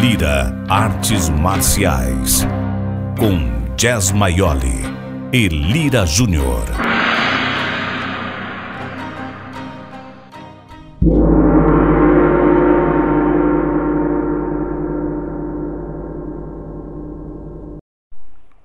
Lira Artes Marciais. Com Jazz Maioli e Lira Júnior.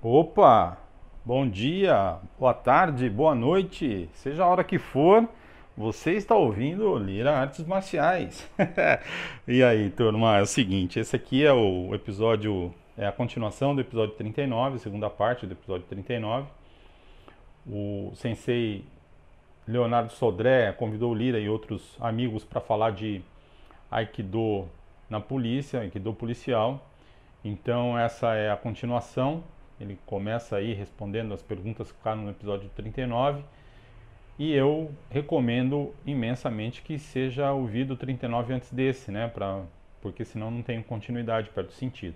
Opa! Bom dia, boa tarde, boa noite, seja a hora que for, você está ouvindo Lira Artes Marciais. e aí, turma, é o seguinte, esse aqui é o episódio, é a continuação do episódio 39, segunda parte do episódio 39. O sensei Leonardo Sodré convidou o Lira e outros amigos para falar de Aikido na polícia, Aikido policial. Então essa é a continuação ele começa aí respondendo as perguntas que ficaram no episódio 39. E eu recomendo imensamente que seja ouvido o 39 antes desse, né? Pra, porque senão não tem continuidade perto do sentido.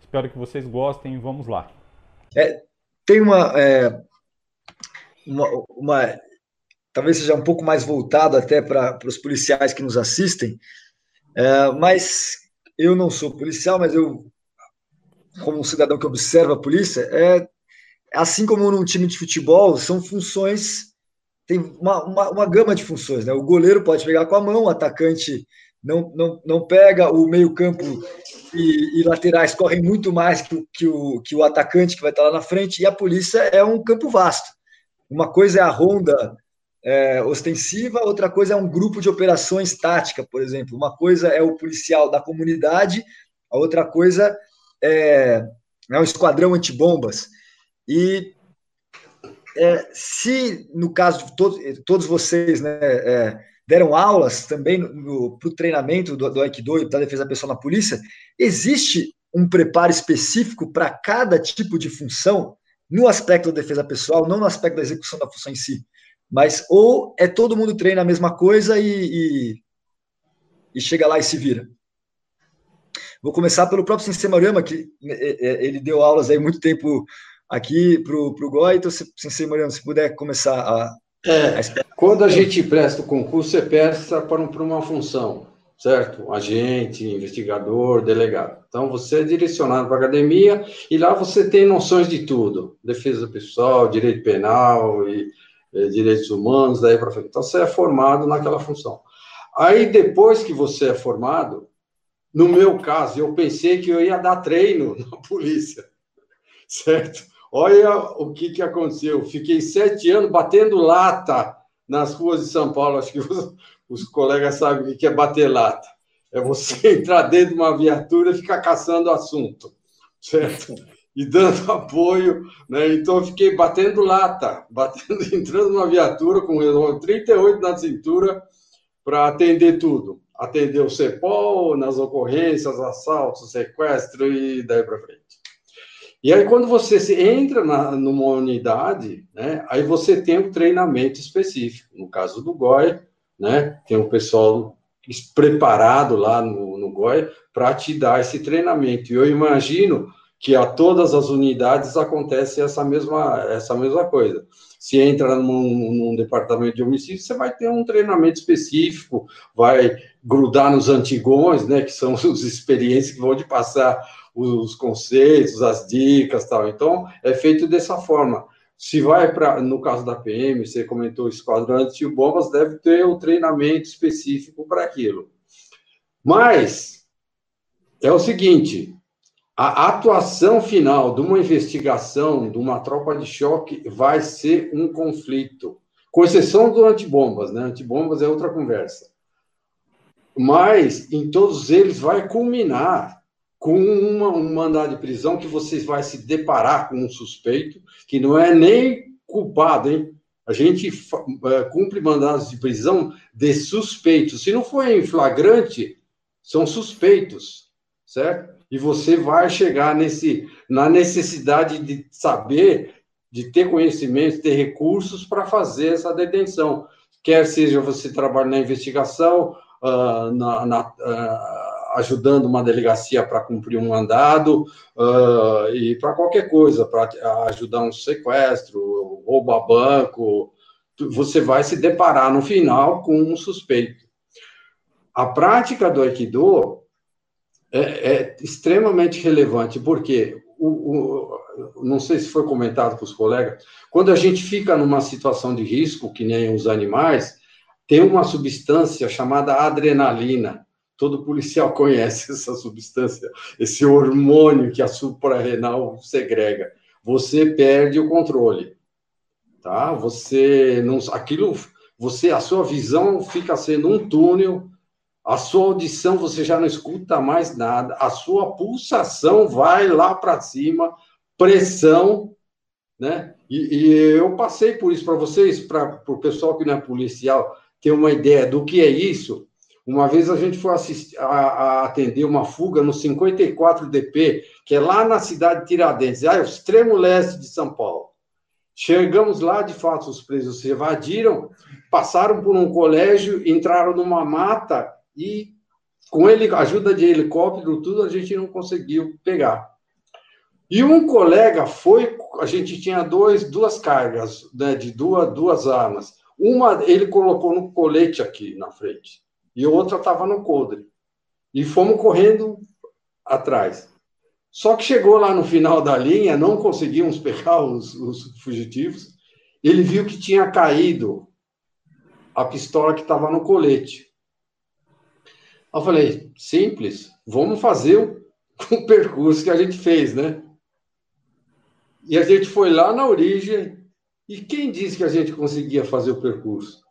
Espero que vocês gostem e vamos lá. É, tem uma, é, uma, uma, Talvez seja um pouco mais voltado até para os policiais que nos assistem, é, mas eu não sou policial, mas eu como um cidadão que observa a polícia, é assim como num time de futebol, são funções, tem uma, uma, uma gama de funções. Né? O goleiro pode pegar com a mão, o atacante não, não, não pega, o meio-campo e, e, laterais correm muito mais que o, que, o, que o atacante que vai estar lá na frente, e a polícia é um campo vasto. Uma coisa é a ronda é, ostensiva, outra coisa é um grupo de operações tática, por exemplo. Uma coisa é o policial da comunidade, a outra coisa é, é um esquadrão antibombas. E é, se, no caso de todos, todos vocês né, é, deram aulas também para o treinamento do, do Aikido e da defesa pessoal na polícia, existe um preparo específico para cada tipo de função no aspecto da defesa pessoal, não no aspecto da execução da função em si. Mas ou é todo mundo treina a mesma coisa e, e, e chega lá e se vira. Vou começar pelo próprio Sensei Maruyama, que é, é, ele deu aulas aí muito tempo aqui para o Goi. Então, Sensei Maruyama, se puder começar a. É, quando a gente presta o concurso, você presta para, para uma função, certo? Agente, investigador, delegado. Então, você é direcionado para a academia e lá você tem noções de tudo: defesa pessoal, direito penal e, e direitos humanos, daí para frente. Então, você é formado naquela função. Aí, depois que você é formado, no meu caso, eu pensei que eu ia dar treino na polícia, certo? Olha o que, que aconteceu. Fiquei sete anos batendo lata nas ruas de São Paulo. Acho que os, os colegas sabem o que é bater lata. É você entrar dentro de uma viatura e ficar caçando assunto, certo? E dando apoio, né? Então eu fiquei batendo lata, batendo, entrando numa viatura com 38 na cintura para atender tudo atender o CEPOL nas ocorrências, assaltos, sequestro e daí para frente. E aí, quando você entra na, numa unidade, né, aí você tem um treinamento específico. No caso do GOI, né, tem um pessoal preparado lá no, no GOI para te dar esse treinamento. E eu imagino que a todas as unidades acontece essa mesma, essa mesma coisa. Se entra num, num, departamento de homicídio, você vai ter um treinamento específico, vai grudar nos antigões, né, que são os experiências que vão te passar os conceitos, as dicas, tal. Então, é feito dessa forma. Se vai para, no caso da PM, você comentou esquadrão de bombas, deve ter um treinamento específico para aquilo. Mas é o seguinte, a atuação final de uma investigação, de uma tropa de choque, vai ser um conflito, com exceção do antibombas, né? Antibombas é outra conversa. Mas em todos eles vai culminar com uma, um mandado de prisão que você vai se deparar com um suspeito que não é nem culpado, hein? A gente uh, cumpre mandados de prisão de suspeitos. Se não for em flagrante, são suspeitos, certo? e você vai chegar nesse, na necessidade de saber, de ter conhecimento, ter recursos para fazer essa detenção. Quer seja você trabalhar na investigação, uh, na, na uh, ajudando uma delegacia para cumprir um mandado, uh, e para qualquer coisa, para ajudar um sequestro, roubar banco, você vai se deparar no final com um suspeito. A prática do Aikido é, é extremamente relevante, porque o, o, não sei se foi comentado com os colegas, quando a gente fica numa situação de risco, que nem os animais, tem uma substância chamada adrenalina. Todo policial conhece essa substância, esse hormônio que a suprarrenal segrega. Você perde o controle, tá? Você não, aquilo, você, a sua visão fica sendo um túnel a sua audição você já não escuta mais nada, a sua pulsação vai lá para cima, pressão, né? E, e, eu passei por isso para vocês, para o pessoal que não é policial ter uma ideia do que é isso. Uma vez a gente foi assistir, a, a atender uma fuga no 54 DP, que é lá na cidade de Tiradentes, ah, o extremo leste de São Paulo. Chegamos lá, de fato, os presos se evadiram, passaram por um colégio, entraram numa mata e com ele, ajuda de helicóptero, tudo a gente não conseguiu pegar. E um colega foi, a gente tinha dois, duas cargas né, de duas, duas armas. Uma ele colocou no colete aqui na frente e outra estava no coldre. E fomos correndo atrás. Só que chegou lá no final da linha, não conseguimos pegar os, os fugitivos. Ele viu que tinha caído a pistola que estava no colete. Eu falei, simples, vamos fazer o, o percurso que a gente fez, né? E a gente foi lá na origem, e quem disse que a gente conseguia fazer o percurso?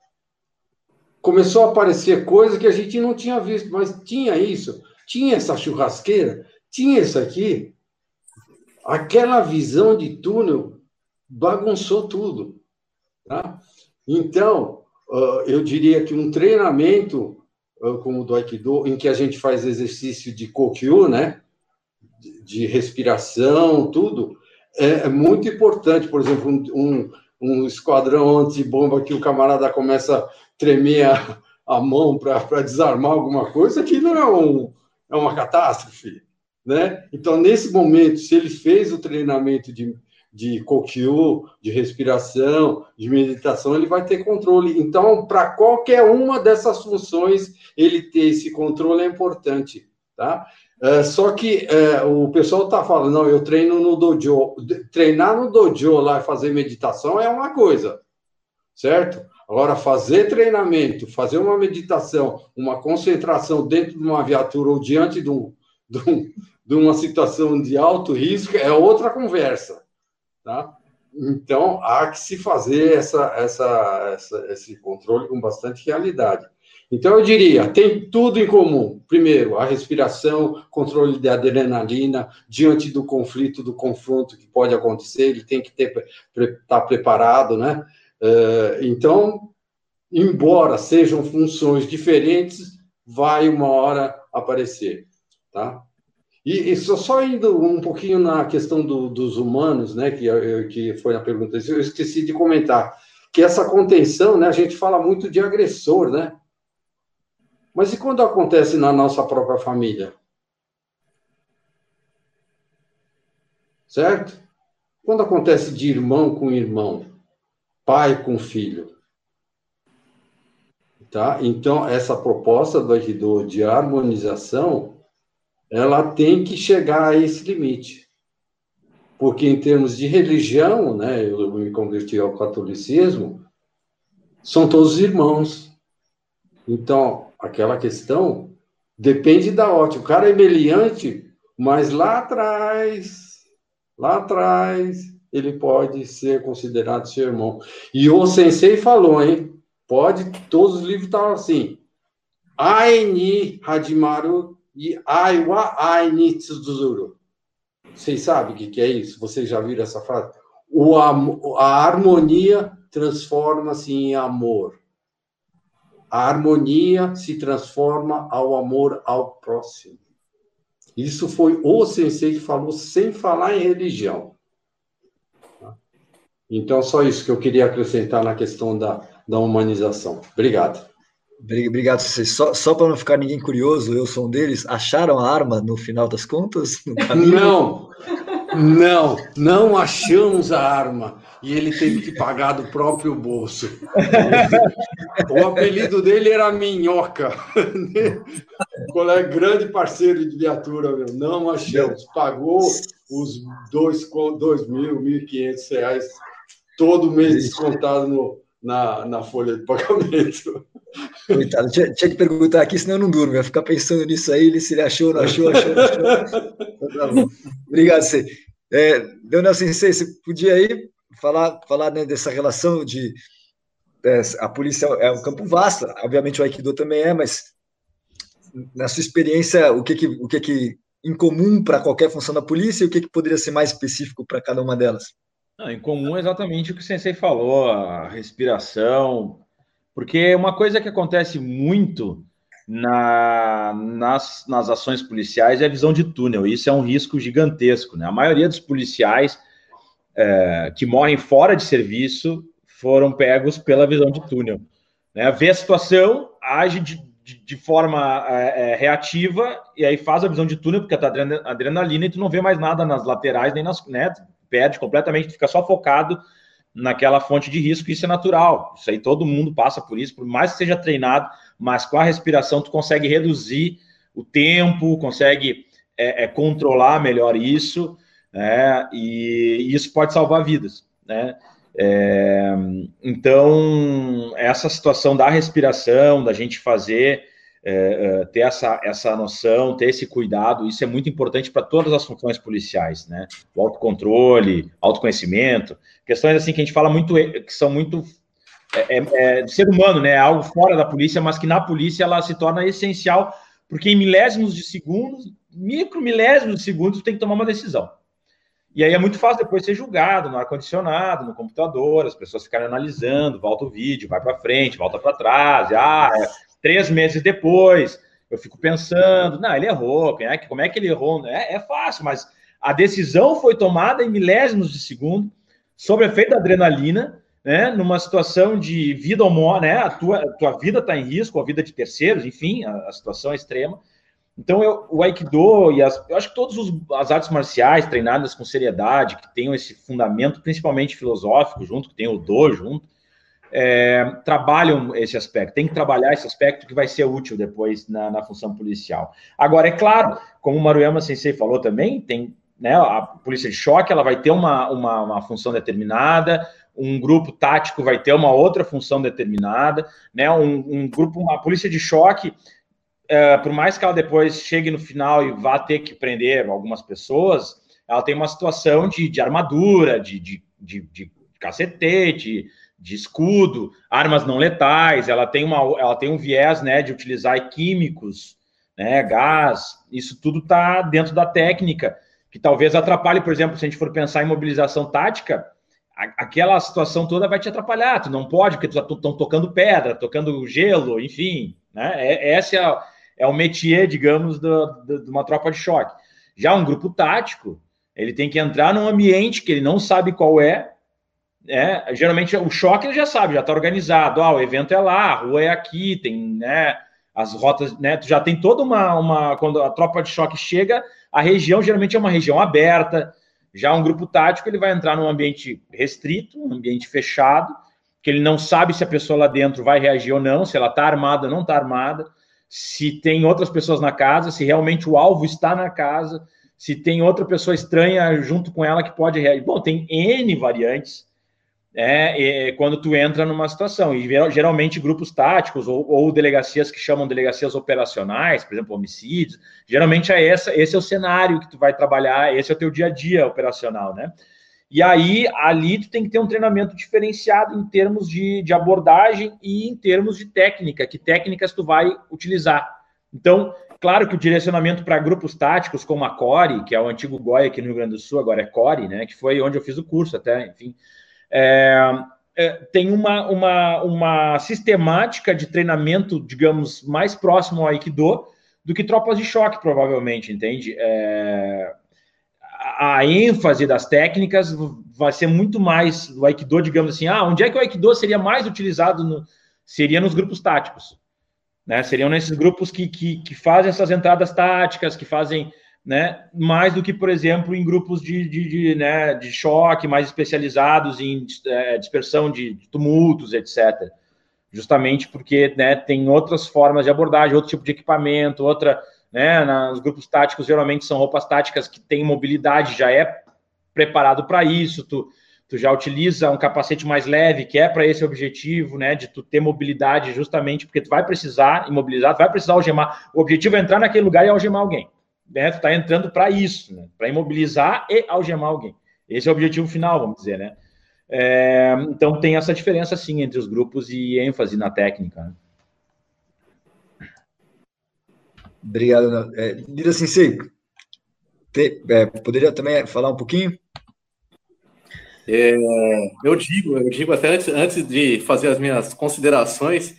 Começou a aparecer coisa que a gente não tinha visto, mas tinha isso, tinha essa churrasqueira, tinha isso aqui. Aquela visão de túnel bagunçou tudo. Tá? Então, eu diria que um treinamento como o do Aikido, em que a gente faz exercício de Kokyu, né? De respiração, tudo, é, é muito importante. Por exemplo, um, um, esquadrão antibomba que o camarada começa tremer a, a mão para desarmar alguma coisa, aquilo é, um, é uma catástrofe, né? Então, nesse momento, se ele fez o treinamento de de Kokyu, de respiração, de meditação, ele vai ter controle. Então, para qualquer uma dessas funções, ele ter esse controle é importante, tá? É, só que é, o pessoal está falando, não, eu treino no dojo. Treinar no dojo lá e fazer meditação é uma coisa, certo? Agora, fazer treinamento, fazer uma meditação, uma concentração dentro de uma viatura ou diante de, um, de, um, de uma situação de alto risco é outra conversa. Tá? Então, há que se fazer essa, essa, essa, esse controle com bastante realidade. Então, eu diria, tem tudo em comum. Primeiro, a respiração, controle de adrenalina, diante do conflito, do confronto que pode acontecer, ele tem que estar tá preparado, né? Eh, então, embora sejam funções diferentes, vai uma hora aparecer, tá? E, e só, só, indo um pouquinho na questão do, dos humanos, né, que, que foi a pergunta, eu esqueci de comentar, que essa contenção, né, a gente fala muito de agressor, né? Mas e quando acontece na nossa própria família? Certo? Quando acontece de irmão com irmão, pai com filho. Tá? Então, essa proposta do Aikido de harmonização ela tem que chegar a esse limite. Porque, em termos de religião, né, eu me converti ao catolicismo, são todos irmãos. Então, aquela questão depende da ótica. O cara é meliante, mas lá atrás, lá atrás, ele pode ser considerado seu irmão. E o sensei falou, hein? Pode, todos os livros estão assim. Aini Hadimaru e Aiwa Ainitsuzuru. Vocês sabem o que, que é isso? Vocês já viram essa frase? O, a harmonia transforma-se em amor. A harmonia se transforma ao amor ao próximo. Isso foi o sensei que falou sem falar em religião. Então, só isso que eu queria acrescentar na questão da, da humanização. Obrigado. Obrigado, vocês. Só, só para não ficar ninguém curioso, eu sou um deles. Acharam a arma no final das contas? Não, não, não achamos a arma. e ele teve que pagar do próprio bolso. o apelido dele era Minhoca. Colega grande parceiro de viatura, meu. Não achamos. Pagou os dois, dois mil, mil e quinhentos reais todo mês descontado no, na, na folha de pagamento. Coitado, tinha, tinha, que perguntar aqui, senão eu não durmo. Ia ficar pensando nisso aí, se ele achou, não achou, achou, não achou. Então, tá Obrigado, você. É, Leonel Sensei, você podia aí falar, falar né, dessa relação de. É, a polícia é um campo vasto, obviamente o Aikido também é, mas na sua experiência, o que, que, o que, que em comum para qualquer função da polícia e o que, que poderia ser mais específico para cada uma delas? Não, em comum é exatamente o que o Sensei falou, a respiração, porque uma coisa que acontece muito na, nas, nas ações policiais é a visão de túnel. Isso é um risco gigantesco. Né? A maioria dos policiais é, que morrem fora de serviço foram pegos pela visão de túnel. Né? Vê a situação, age de, de, de forma é, é, reativa e aí faz a visão de túnel, porque tá adrenalina e tu não vê mais nada nas laterais nem nas. Né? Perde completamente, fica só focado naquela fonte de risco, isso é natural. Isso aí todo mundo passa por isso, por mais que seja treinado, mas com a respiração tu consegue reduzir o tempo, consegue é, é, controlar melhor isso, né? E, e, isso pode salvar vidas, né? É, então, essa situação da respiração, da gente fazer, é, é ter essa, essa noção, ter esse cuidado, isso é muito importante para todas as funções policiais, né? O autocontrole, autoconhecimento, questões assim que a gente fala muito, que são muito é, é, é ser humano, né? Algo fora da polícia, mas que na polícia ela se torna essencial, porque em milésimos de segundos, micro milésimos de segundos, tem que tomar uma decisão. E aí é muito fácil depois ser julgado no ar-condicionado, no computador, as pessoas ficarem analisando, volta o vídeo, vai para frente, volta para trás, e, ah, é, três meses depois, eu fico pensando, não, ele errou, é como é que ele errou? É, é fácil, mas a decisão foi tomada em milésimos de segundo, sob efeito da adrenalina, né, numa situação de vida ou morte, né, a tua, a tua vida está em risco, a vida de terceiros, enfim, a, a situação é extrema. Então, eu, o Aikido e as, eu acho que todas as artes marciais treinadas com seriedade, que tenham esse fundamento, principalmente filosófico, junto, que tem o Do junto, é, trabalham esse aspecto. Tem que trabalhar esse aspecto que vai ser útil depois na, na função policial. Agora, é claro, como o Maruyama Sensei falou também, tem né, a polícia de choque, ela vai ter uma, uma, uma função determinada, um grupo tático vai ter uma outra função determinada, né? Um, um grupo, uma polícia de choque, é, por mais que ela depois chegue no final e vá ter que prender algumas pessoas, ela tem uma situação de, de armadura, de, de, de, de cacetete, de escudo, armas não letais, ela tem, uma, ela tem um viés né, de utilizar químicos, né, gás, isso tudo está dentro da técnica, que talvez atrapalhe, por exemplo, se a gente for pensar em mobilização tática, aquela situação toda vai te atrapalhar. Tu não pode, porque tu estão tocando pedra, tocando gelo, enfim. Né? É, esse é, é o métier, digamos, de uma tropa de choque. Já um grupo tático, ele tem que entrar num ambiente que ele não sabe qual é. Né? Geralmente o choque ele já sabe, já está organizado. Ah, o evento é lá, a rua é aqui, tem né, as rotas, né? Tu já tem toda uma, uma. Quando a tropa de choque chega, a região geralmente é uma região aberta já um grupo tático, ele vai entrar num ambiente restrito, um ambiente fechado, que ele não sabe se a pessoa lá dentro vai reagir ou não, se ela está armada ou não está armada, se tem outras pessoas na casa, se realmente o alvo está na casa, se tem outra pessoa estranha junto com ela que pode reagir. Bom, tem N variantes é, é, quando tu entra numa situação. E geralmente grupos táticos ou, ou, delegacias que chamam delegacias operacionais, por exemplo, homicídios, geralmente é essa, esse é o cenário que tu vai trabalhar, esse é o teu dia a dia operacional, né? E aí, ali tu tem que ter um treinamento diferenciado em termos de, de abordagem e em termos de técnica, que técnicas tu vai utilizar. Então, claro que o direcionamento para grupos táticos, como a CORE, que é o antigo GOI aqui no Rio Grande do Sul, agora é CORE, né? Que foi onde eu fiz o curso até, enfim é, é, tem uma, uma, uma sistemática de treinamento, digamos, mais próximo ao Aikido do que tropas de choque, provavelmente, entende? É, a ênfase das técnicas vai ser muito mais o Aikido, digamos assim, ah, onde é que o Aikido seria mais utilizado? No, seria nos grupos táticos, né? Seriam nesses grupos que, que, que fazem essas entradas táticas, que fazem né? Mais do que, por exemplo, em grupos de, de, de, né, de choque mais especializados em é, dispersão de tumultos, etc. Justamente porque né, tem outras formas de abordagem, outro tipo de equipamento, outra. Né, nos grupos táticos, geralmente são roupas táticas que têm mobilidade, já é preparado para isso. Tu, tu já utiliza um capacete mais leve, que é para esse objetivo, né, de tu ter mobilidade justamente porque tu vai precisar imobilizar, tu vai precisar algemar. O objetivo é entrar naquele lugar e algemar alguém né, tu está entrando para isso, né, para imobilizar e algemar alguém. Esse é o objetivo final, vamos dizer, né? É, então tem essa diferença sim entre os grupos e ênfase na técnica. Né? Obrigado. É, Lira Sensei, te, é, poderia também falar um pouquinho? É, eu digo, eu digo até antes, antes de fazer as minhas considerações,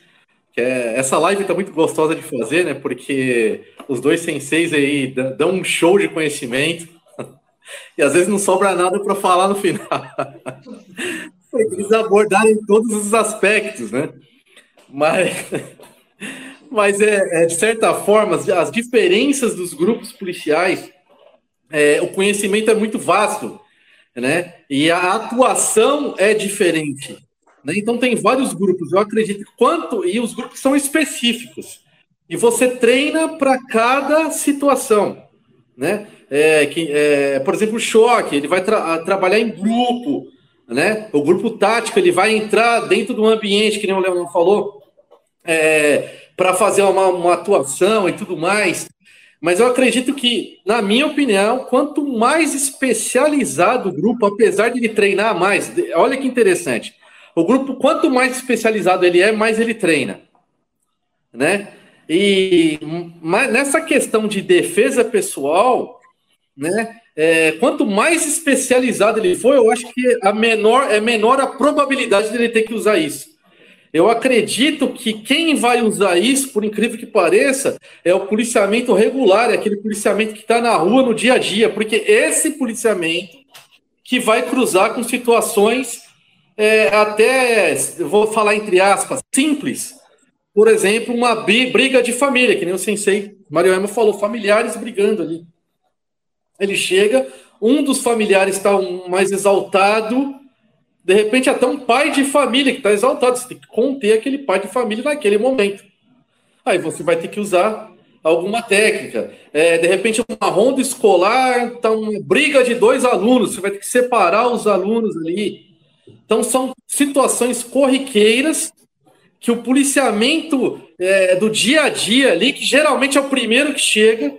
que é, essa live está muito gostosa de fazer, né? Porque os dois senseis aí dão um show de conhecimento e às vezes não sobra nada para falar no final. Eles abordarem todos os aspectos, né? Mas, mas é, é, de certa forma, as diferenças dos grupos policiais, é, o conhecimento é muito vasto, né? E a atuação é diferente. Né? Então tem vários grupos, eu acredito quanto e os grupos são específicos. E você treina para cada situação, né? É, que, é, por exemplo, o choque, ele vai tra trabalhar em grupo, né? O grupo tático, ele vai entrar dentro do ambiente, que nem o Leonardo falou, é, para fazer uma, uma atuação e tudo mais. Mas eu acredito que, na minha opinião, quanto mais especializado o grupo, apesar de ele treinar mais, olha que interessante. O grupo, quanto mais especializado ele é, mais ele treina, né? E nessa questão de defesa pessoal, né? É, quanto mais especializado ele for, eu acho que a menor é menor a probabilidade dele ter que usar isso. Eu acredito que quem vai usar isso, por incrível que pareça, é o policiamento regular, é aquele policiamento que está na rua no dia a dia, porque esse policiamento que vai cruzar com situações é, até, vou falar entre aspas, simples. Por exemplo, uma briga de família, que nem o sensei Mario Ema falou, familiares brigando ali. Ele chega, um dos familiares está mais exaltado, de repente até um pai de família que está exaltado, você tem que conter aquele pai de família naquele momento. Aí você vai ter que usar alguma técnica. É, de repente, uma ronda escolar, tá uma briga de dois alunos, você vai ter que separar os alunos ali. Então, são situações corriqueiras que o policiamento é, do dia a dia ali, que geralmente é o primeiro que chega,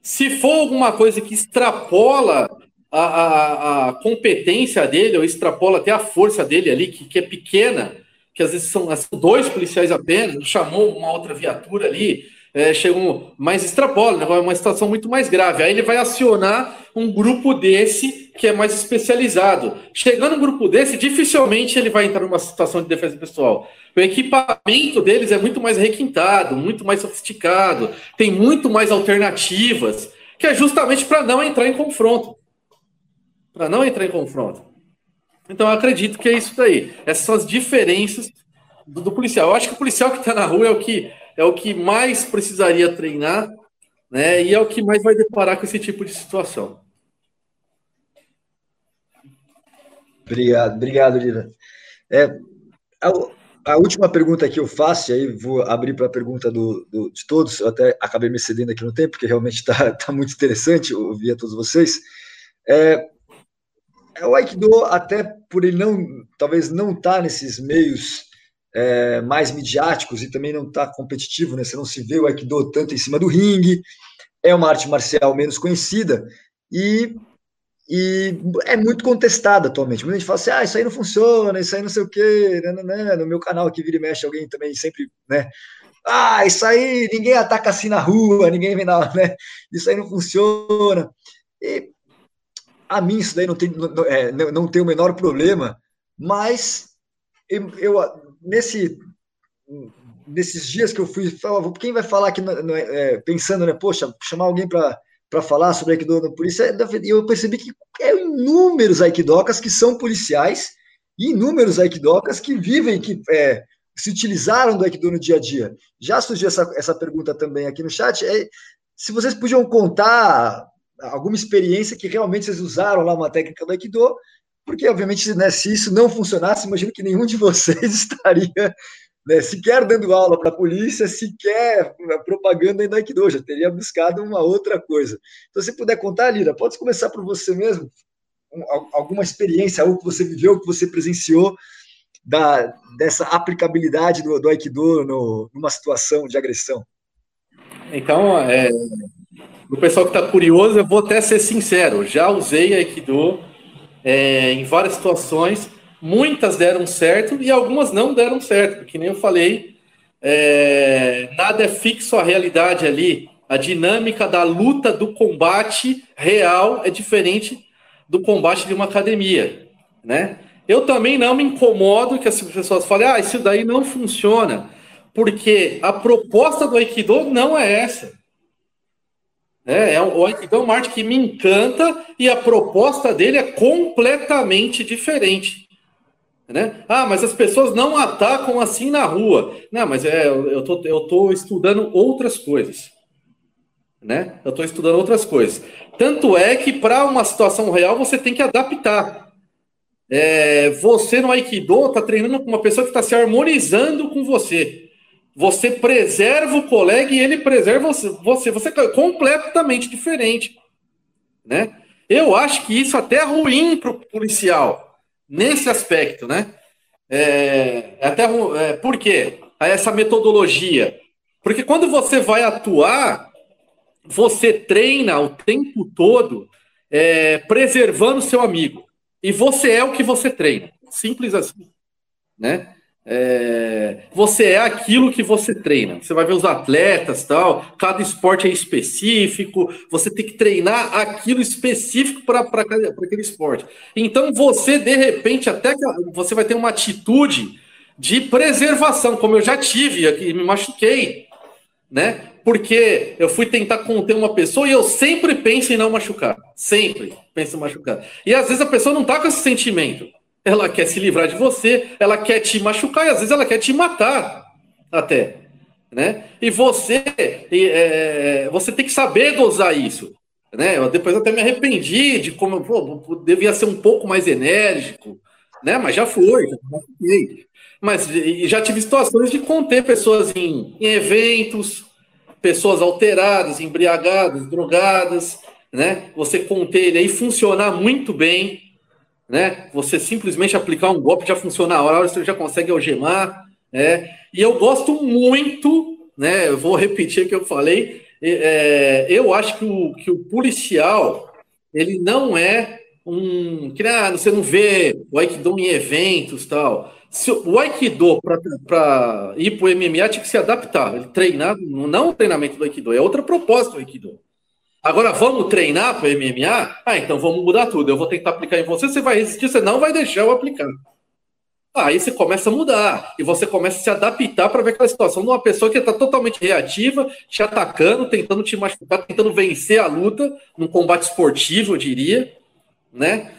se for alguma coisa que extrapola a, a, a competência dele, ou extrapola até a força dele ali, que, que é pequena, que às vezes são, são dois policiais apenas, chamou uma outra viatura ali, é, chegou mais extrapola, né? é uma situação muito mais grave. Aí ele vai acionar um grupo desse que é mais especializado. Chegando um grupo desse, dificilmente ele vai entrar numa situação de defesa pessoal. O equipamento deles é muito mais requintado, muito mais sofisticado, tem muito mais alternativas, que é justamente para não entrar em confronto. Para não entrar em confronto. Então eu acredito que é isso daí. Essas são as diferenças do, do policial. Eu acho que o policial que está na rua é o que é o que mais precisaria treinar, né? E é o que mais vai deparar com esse tipo de situação. Obrigado, obrigado, Lira. É, a, a, última pergunta que eu faço, e aí vou abrir para a pergunta do, do, de todos, eu até acabei me cedendo aqui no tempo, porque realmente está tá muito interessante ouvir a todos vocês. É, é o Aikido, até por ele não, talvez não estar tá nesses meios é, mais midiáticos e também não está competitivo, né? Você não se vê o Aikido tanto em cima do ringue, é uma arte marcial menos conhecida e, e é muito contestada atualmente. Muita gente fala assim, ah, isso aí não funciona, isso aí não sei o quê, né, né, né. no meu canal aqui vira e mexe alguém também sempre, né, ah, isso aí, ninguém ataca assim na rua, ninguém vem na, né, isso aí não funciona. E a mim isso daí não tem, não, é, não tem o menor problema, mas eu, eu nesse nesses dias que eu fui, quem vai falar aqui, é, pensando, né, poxa, chamar alguém para falar sobre Aikido na polícia, é eu percebi que é inúmeros Aikidokas que são policiais inúmeros Aikidokas que vivem, que é, se utilizaram do Aikido no dia a dia. Já surgiu essa, essa pergunta também aqui no chat, é, se vocês podiam contar alguma experiência que realmente vocês usaram lá uma técnica do Aikido, porque, obviamente, né, se isso não funcionasse, imagino que nenhum de vocês estaria né, sequer dando aula para a polícia, sequer propaganda ainda Aikido, já teria buscado uma outra coisa. Então, se puder contar, Lira, pode começar por você mesmo, alguma experiência, algo que você viveu, que você presenciou, da, dessa aplicabilidade do, do Aikido no, numa situação de agressão. Então, é, o pessoal que está curioso, eu vou até ser sincero, já usei Aikido é, em várias situações, muitas deram certo e algumas não deram certo, porque nem eu falei, é, nada é fixo a realidade ali. A dinâmica da luta, do combate real é diferente do combate de uma academia, né? Eu também não me incomodo que as pessoas falem, ah, isso daí não funciona, porque a proposta do Aikido não é essa. É, é o Aikido é uma arte que me encanta e a proposta dele é completamente diferente. Né? Ah, mas as pessoas não atacam assim na rua. Não, mas é, eu tô, eu tô estudando outras coisas. Né? Eu estou estudando outras coisas. Tanto é que para uma situação real você tem que adaptar. É, você no Aikido está treinando com uma pessoa que está se harmonizando com você. Você preserva o colega e ele preserva você. Você, é completamente diferente. Né? Eu acho que isso até é ruim para o policial nesse aspecto, né? É, é até é, por quê? Essa metodologia. Porque quando você vai atuar, você treina o tempo todo é, preservando seu amigo. E você é o que você treina. Simples assim. Né? É, você é aquilo que você treina. Você vai ver os atletas, tal. Cada esporte é específico. Você tem que treinar aquilo específico para aquele esporte. Então você de repente até você vai ter uma atitude de preservação, como eu já tive aqui, me machuquei, né? Porque eu fui tentar conter uma pessoa e eu sempre penso em não machucar, sempre penso em machucar. E às vezes a pessoa não tá com esse sentimento ela quer se livrar de você, ela quer te machucar e às vezes ela quer te matar até, né? E você, é, você tem que saber dosar isso, né? Eu depois até me arrependi de como pô, devia ser um pouco mais enérgico, né? Mas já foi, já foi. Mas já tive situações de conter pessoas em, em eventos, pessoas alteradas, embriagadas, drogadas, né? Você conter ele aí funcionar muito bem né? Você simplesmente aplicar um golpe já funciona a hora, você já consegue algemar, né? E eu gosto muito, né? Eu vou repetir o que eu falei. É, eu acho que o, que o policial ele não é um que ah, você não vê o Aikido em eventos tal. Se, o Aikido para ir para o MMA tinha que se adaptar, ele treinar, não o treinamento do Aikido, é outra proposta do Aikido. Agora vamos treinar para MMA? Ah, então vamos mudar tudo. Eu vou tentar aplicar em você, você vai resistir, você não vai deixar eu aplicar. Aí você começa a mudar e você começa a se adaptar para ver aquela situação de uma pessoa que está totalmente reativa, te atacando, tentando te machucar, tentando vencer a luta num combate esportivo, eu diria, né?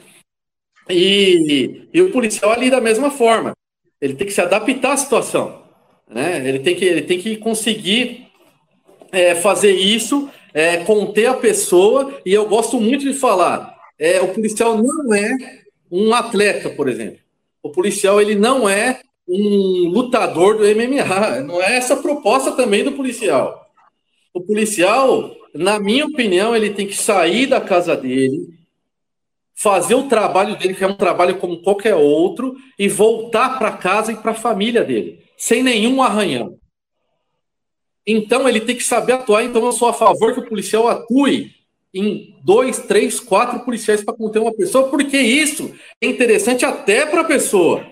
E, e o policial ali da mesma forma. Ele tem que se adaptar à situação, né? Ele tem que, ele tem que conseguir é, fazer isso é, conter a pessoa, e eu gosto muito de falar, é, o policial não é um atleta, por exemplo. O policial ele não é um lutador do MMA. Não é essa proposta também do policial. O policial, na minha opinião, ele tem que sair da casa dele, fazer o trabalho dele, que é um trabalho como qualquer outro, e voltar para casa e para a família dele, sem nenhum arranhão. Então ele tem que saber atuar. Então eu sou a favor que o policial atue em dois, três, quatro policiais para conter uma pessoa, porque isso é interessante até para a pessoa.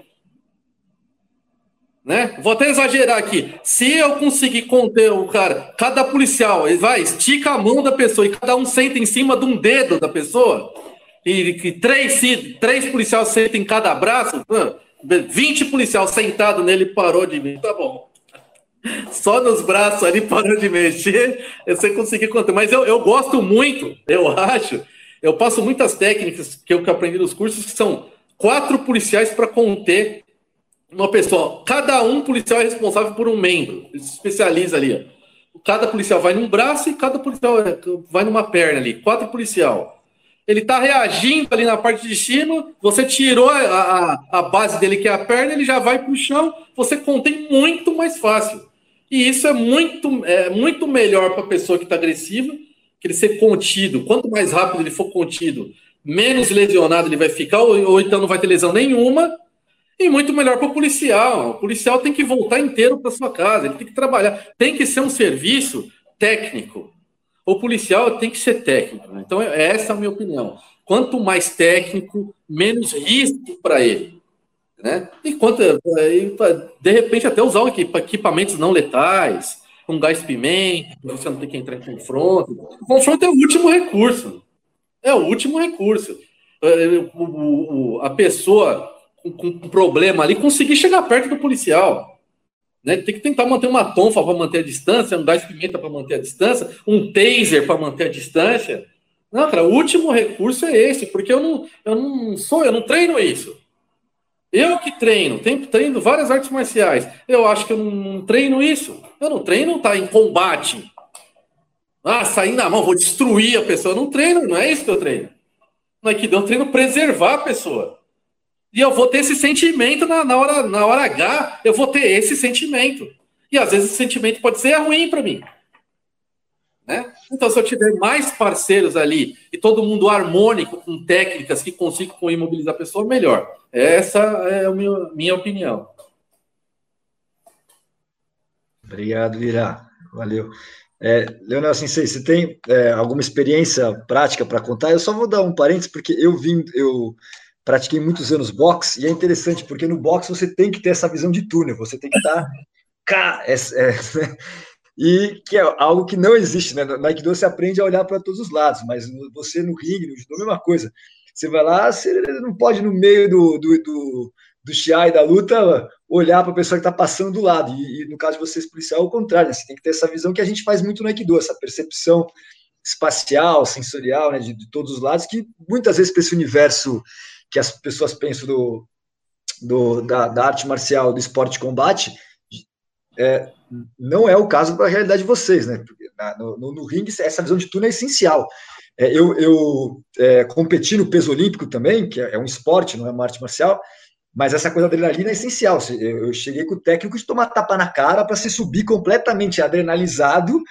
Né? Vou até exagerar aqui. Se eu conseguir conter o cara, cada policial vai, estica a mão da pessoa e cada um senta em cima de um dedo da pessoa, e três, três policiais sentam em cada braço, 20 policiais sentados nele parou de mim. Tá bom. Só nos braços ali parou de mexer, você conseguir contar. Mas eu, eu gosto muito, eu acho. Eu passo muitas técnicas que eu aprendi nos cursos, que são quatro policiais para conter uma pessoa. Cada um policial é responsável por um membro. Ele se especializa ali. cada policial vai num braço e cada policial é, vai numa perna ali, quatro policial. Ele está reagindo ali na parte de cima, você tirou a, a, a, base dele, que é a perna, ele já vai para o chão, você contém muito mais fácil. E isso é muito, é, muito melhor para a pessoa que está agressiva, que ele ser contido. Quanto mais rápido ele for contido, menos lesionado ele vai ficar, ou, ou então não vai ter lesão nenhuma, e muito melhor para o policial. O policial tem que voltar inteiro para sua casa, ele tem que trabalhar, tem que ser um serviço técnico. O policial tem que ser técnico. Né? Então, essa é a minha opinião. Quanto mais técnico, menos risco para ele. Né? De repente, até usar equipamentos não letais, um gás pimenta, você não tem que entrar em confronto. O confronto é o último recurso. É o último recurso. É, a pessoa com, com problema ali conseguir chegar perto do policial. Né? Tem que tentar manter uma tonfa para manter a distância, um gás pimenta para manter a distância, um taser para manter a distância. Não, cara, o último recurso é esse, porque eu não, eu não sou, eu não treino isso. Eu que treino, treino várias artes marciais. Eu acho que eu não, não treino isso. Eu não treino tá em combate. Ah, sair na mão, vou destruir a pessoa. Eu não treino, não é isso que eu treino. Não é que eu treino preservar a pessoa. E eu vou ter esse sentimento na, na, hora, na hora H, eu vou ter esse sentimento. E às vezes esse sentimento pode ser ruim para mim. Né? Então, se eu tiver mais parceiros ali e todo mundo harmônico, com técnicas que consigam imobilizar a pessoa, melhor. Essa é a minha, minha opinião. Obrigado, Lira. Valeu. É, Leonel Sensei, você tem é, alguma experiência prática para contar? Eu só vou dar um parênteses, porque eu vim, eu pratiquei muitos anos boxe, e é interessante, porque no boxe você tem que ter essa visão de túnel, você tem que estar. Tá, é, é, e que é algo que não existe, né? No Aikido você aprende a olhar para todos os lados, mas você no ringue, no judô, a mesma coisa. Você vai lá, você não pode, no meio do, do, do, do chiai da luta, olhar para a pessoa que está passando do lado. E, e, no caso de vocês, policial, é o contrário, né? você tem que ter essa visão que a gente faz muito no Aikido, essa percepção espacial, sensorial, né, de, de todos os lados, que muitas vezes para esse universo que as pessoas pensam do, do da, da, arte marcial, do esporte de combate, é, não é o caso para a realidade de vocês, né? No, no, no, ringue, essa visão de turno é essencial. É, eu eu é, competi no peso olímpico também, que é, é, um esporte, não é uma arte marcial, mas essa coisa da adrenalina é essencial. Eu, cheguei com o técnico de tomar tapa na cara para se subir completamente adrenalizado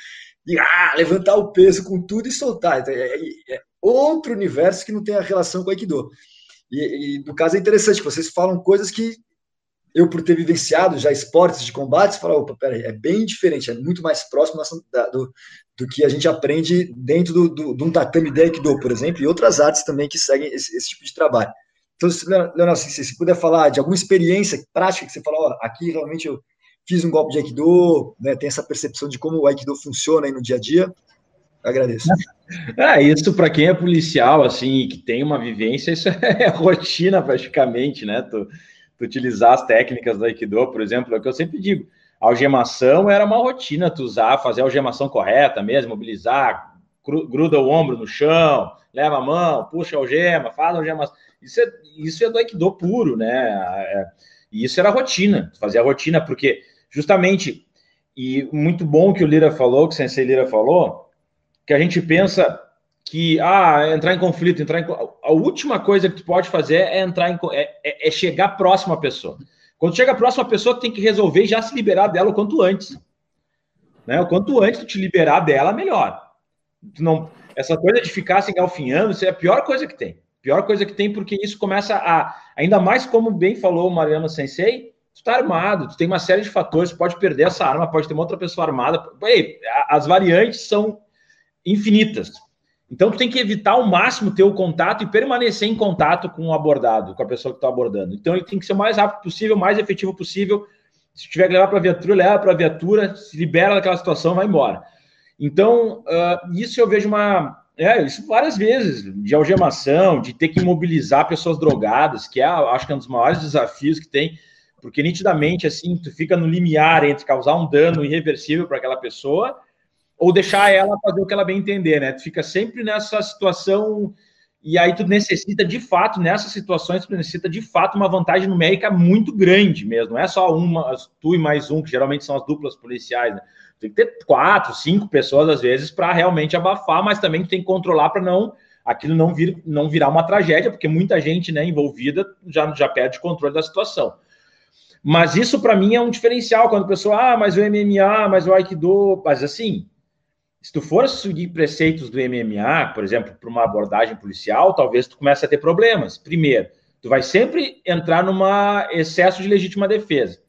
e ah, levantar o peso com tudo e soltar. Então, é, é, é outro universo que não tem a relação com o Aikido. E, e no caso é interessante, vocês falam coisas que eu, por ter vivenciado já esportes de combate, falo, opa, peraí, é bem diferente, é muito mais próximo do, do que a gente aprende dentro do, do, de um tatame de Aikido, por exemplo, e outras artes também que seguem esse, esse tipo de trabalho. Então, Leonel, se você puder falar de alguma experiência prática que você falou, ó, aqui realmente eu fiz um golpe de Aikido, né, tem essa percepção de como o Aikido funciona aí no dia a dia, agradeço. É, isso para quem é policial, assim, que tem uma vivência, isso é rotina praticamente, né? Tu, tu, utilizar as técnicas do Aikido, por exemplo, é o que eu sempre digo. algemação era uma rotina, tu usar, fazer a algemação correta mesmo, mobilizar, gruda o ombro no chão, leva a mão, puxa a algema, faz a algemação. Isso é, isso é do Aikido puro, né? É, e isso era rotina, fazer a rotina, porque justamente, e muito bom que o Lira falou, que o Sensei Lira falou, que a gente pensa que ah, entrar em conflito, entrar em... a última coisa que tu pode fazer é entrar em é, é, é chegar próximo à pessoa. Quando chega próximo à pessoa, tem que resolver já se liberar dela o quanto antes. Né? O quanto antes tu te liberar dela, melhor. Tu não, essa coisa de ficar se engalfinhando, isso é a pior coisa que tem. Pior coisa que tem, porque isso começa a. Ainda mais como bem falou o Mariano Sensei, tu tá armado, tu tem uma série de fatores, pode perder essa arma, pode ter uma outra pessoa armada. Ei, as variantes são infinitas. Então, tu tem que evitar ao máximo ter o contato e permanecer em contato com o abordado, com a pessoa que está abordando. Então, ele tem que ser o mais rápido possível, o mais efetivo possível. Se tiver que levar para a viatura, leva para a viatura, se libera daquela situação, vai embora. Então, uh, isso eu vejo uma. É, isso várias vezes, de algemação, de ter que imobilizar pessoas drogadas, que é, acho que é um dos maiores desafios que tem, porque nitidamente, assim, tu fica no limiar entre causar um dano irreversível para aquela pessoa ou deixar ela fazer o que ela bem entender, né? Tu fica sempre nessa situação E aí tu necessita de fato, nessas situações, tu necessita de fato uma vantagem numérica muito grande mesmo. Não é só uma, tu e mais um, que geralmente são as duplas policiais, né? Tem que ter quatro, cinco pessoas, às vezes, para realmente abafar, mas também tem que controlar para não aquilo não, vir, não virar uma tragédia, porque muita gente né, envolvida já, já perde o controle da situação. Mas isso, para mim, é um diferencial. Quando a pessoa, ah, mas o MMA, mas o Aikido. Mas assim, se tu for seguir preceitos do MMA, por exemplo, para uma abordagem policial, talvez tu comece a ter problemas. Primeiro, tu vai sempre entrar numa excesso de legítima defesa.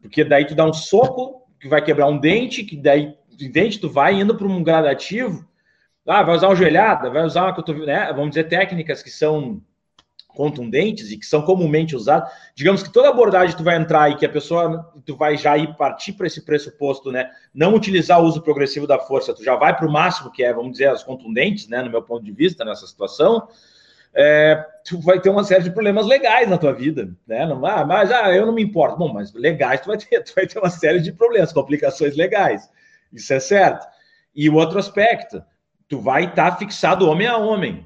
Porque daí tu dá um soco que vai quebrar um dente, que daí dente tu vai indo para um gradativo. Ah, vai usar uma joelhada, vai usar uma né? Vamos dizer técnicas que são contundentes e que são comumente usados. Digamos que toda abordagem tu vai entrar e que a pessoa tu vai já ir partir para esse pressuposto, né? Não utilizar o uso progressivo da força, tu já vai para o máximo que é, vamos dizer, as contundentes, né? No meu ponto de vista nessa situação, é, tu vai ter uma série de problemas legais na tua vida, né? Não, ah, mas ah, eu não me importo. Bom, mas legais tu vai ter, tu vai ter uma série de problemas, complicações legais. Isso é certo. E o outro aspecto, tu vai estar tá fixado homem a homem.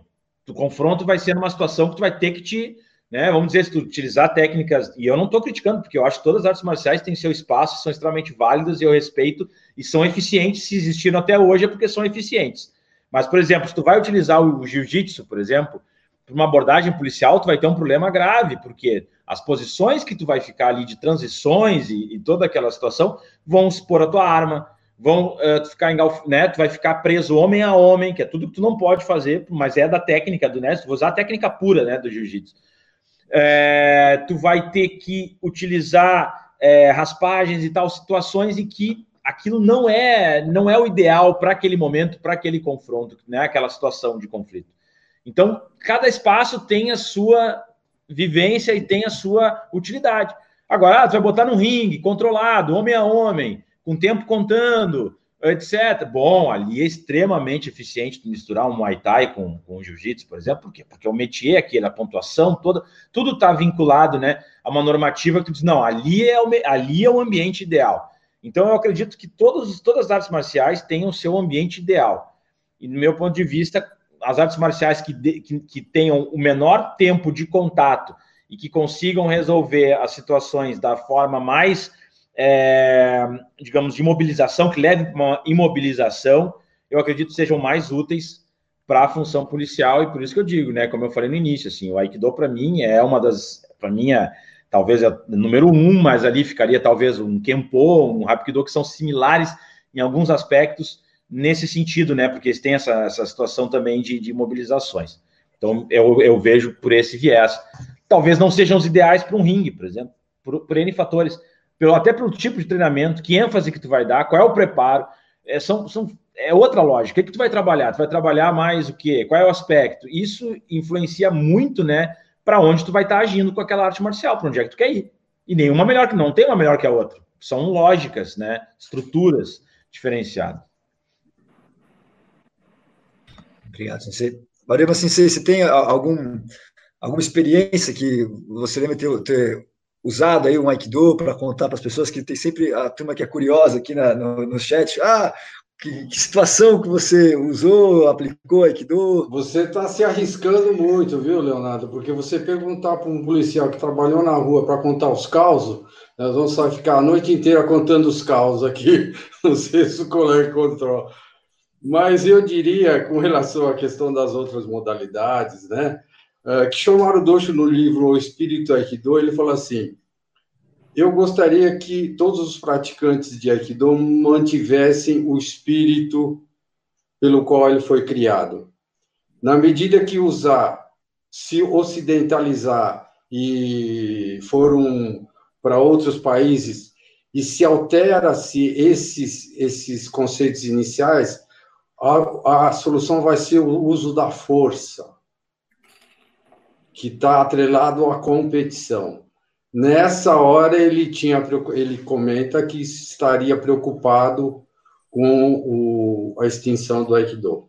O confronto vai ser numa situação que tu vai ter que te, né, vamos dizer, se tu utilizar técnicas, e eu não estou criticando, porque eu acho que todas as artes marciais têm seu espaço, são extremamente válidas, e eu respeito, e são eficientes, se existiram até hoje é porque são eficientes. Mas, por exemplo, se tu vai utilizar o jiu-jitsu, por exemplo, para uma abordagem policial, tu vai ter um problema grave, porque as posições que tu vai ficar ali de transições e, e toda aquela situação vão expor a tua arma, vão uh, ficar engalf... né? Tu vai ficar preso homem a homem, que é tudo que tu não pode fazer, mas é da técnica do né? Vai usar a técnica pura, né, do jiu-jitsu. É, tu vai ter que utilizar é, raspagens e tal situações em que aquilo não é não é o ideal para aquele momento, para aquele confronto, né? Aquela situação de conflito. Então, cada espaço tem a sua vivência e tem a sua utilidade. Agora, ah, tu vai botar no ringue, controlado, homem a homem, com tempo contando, etc. Bom, ali é extremamente eficiente misturar um Muay Thai com, com o Jiu-Jitsu, por exemplo, por quê? Porque o métier aqui, a pontuação toda, tudo está vinculado né, a uma normativa que diz, não, ali é, o, ali é o ambiente ideal. Então, eu acredito que todos, todas as artes marciais têm o seu ambiente ideal. E, no meu ponto de vista, as artes marciais que, de, que, que tenham o menor tempo de contato e que consigam resolver as situações da forma mais é, digamos, de mobilização, que leve para uma imobilização, eu acredito sejam mais úteis para a função policial, e por isso que eu digo, né, como eu falei no início, assim, o Aikido para mim é uma das, para mim, é, talvez é número um, mas ali ficaria talvez um Kenpo, um Hapkido, que são similares em alguns aspectos nesse sentido, né, porque eles têm essa, essa situação também de, de mobilizações. Então, eu, eu vejo por esse viés. Talvez não sejam os ideais para um ringue, por exemplo, por, por N fatores pelo, até pelo tipo de treinamento, que ênfase que tu vai dar, qual é o preparo, é, são, são, é outra lógica. O que, que tu vai trabalhar? Tu vai trabalhar mais o quê? Qual é o aspecto? Isso influencia muito, né, para onde tu vai estar tá agindo com aquela arte marcial, para onde é que tu quer ir. E nenhuma melhor que não tem uma melhor que a outra. São lógicas, né, estruturas diferenciadas. Obrigado, Sensei. Valeu, Sensei, você tem algum, alguma experiência que você lembra ter, ter usado aí um Aikido para contar para as pessoas que tem sempre a turma que é curiosa aqui na, no, no chat. Ah, que, que, situação que você usou, aplicou Aikido? Você está se arriscando muito, viu, Leonardo? Porque você perguntar para um policial que trabalhou na rua para contar os causos, nós vamos só ficar a noite inteira contando os causos aqui. Não sei se o colega encontrou. Mas eu diria, com relação à questão das outras modalidades, né? Uh, que chamaram Docho no livro O Espírito Aikido, ele fala assim: Eu gostaria que todos os praticantes de Aikido mantivessem o espírito pelo qual ele foi criado. Na medida que usar, se ocidentalizar e foram para outros países e se altera-se esses, esses conceitos iniciais, a, a solução vai ser o uso da força que está atrelado à competição. Nessa hora ele tinha ele comenta que estaria preocupado com o, a extinção do aikido.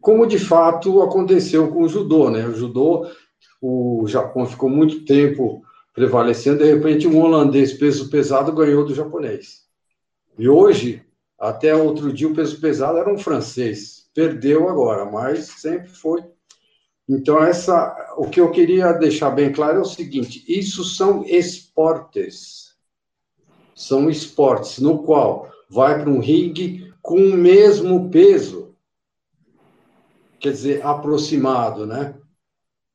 Como de fato aconteceu com o judô, né? O judô, o Japão ficou muito tempo prevalecendo, de repente um holandês peso pesado ganhou do japonês. E hoje, até outro dia o peso pesado era um francês. Perdeu agora, mas sempre foi Então, essa, o que eu queria deixar bem claro é o seguinte: isso são esportes. São esportes no qual vai para um ringue com o mesmo peso. Quer dizer, aproximado, né?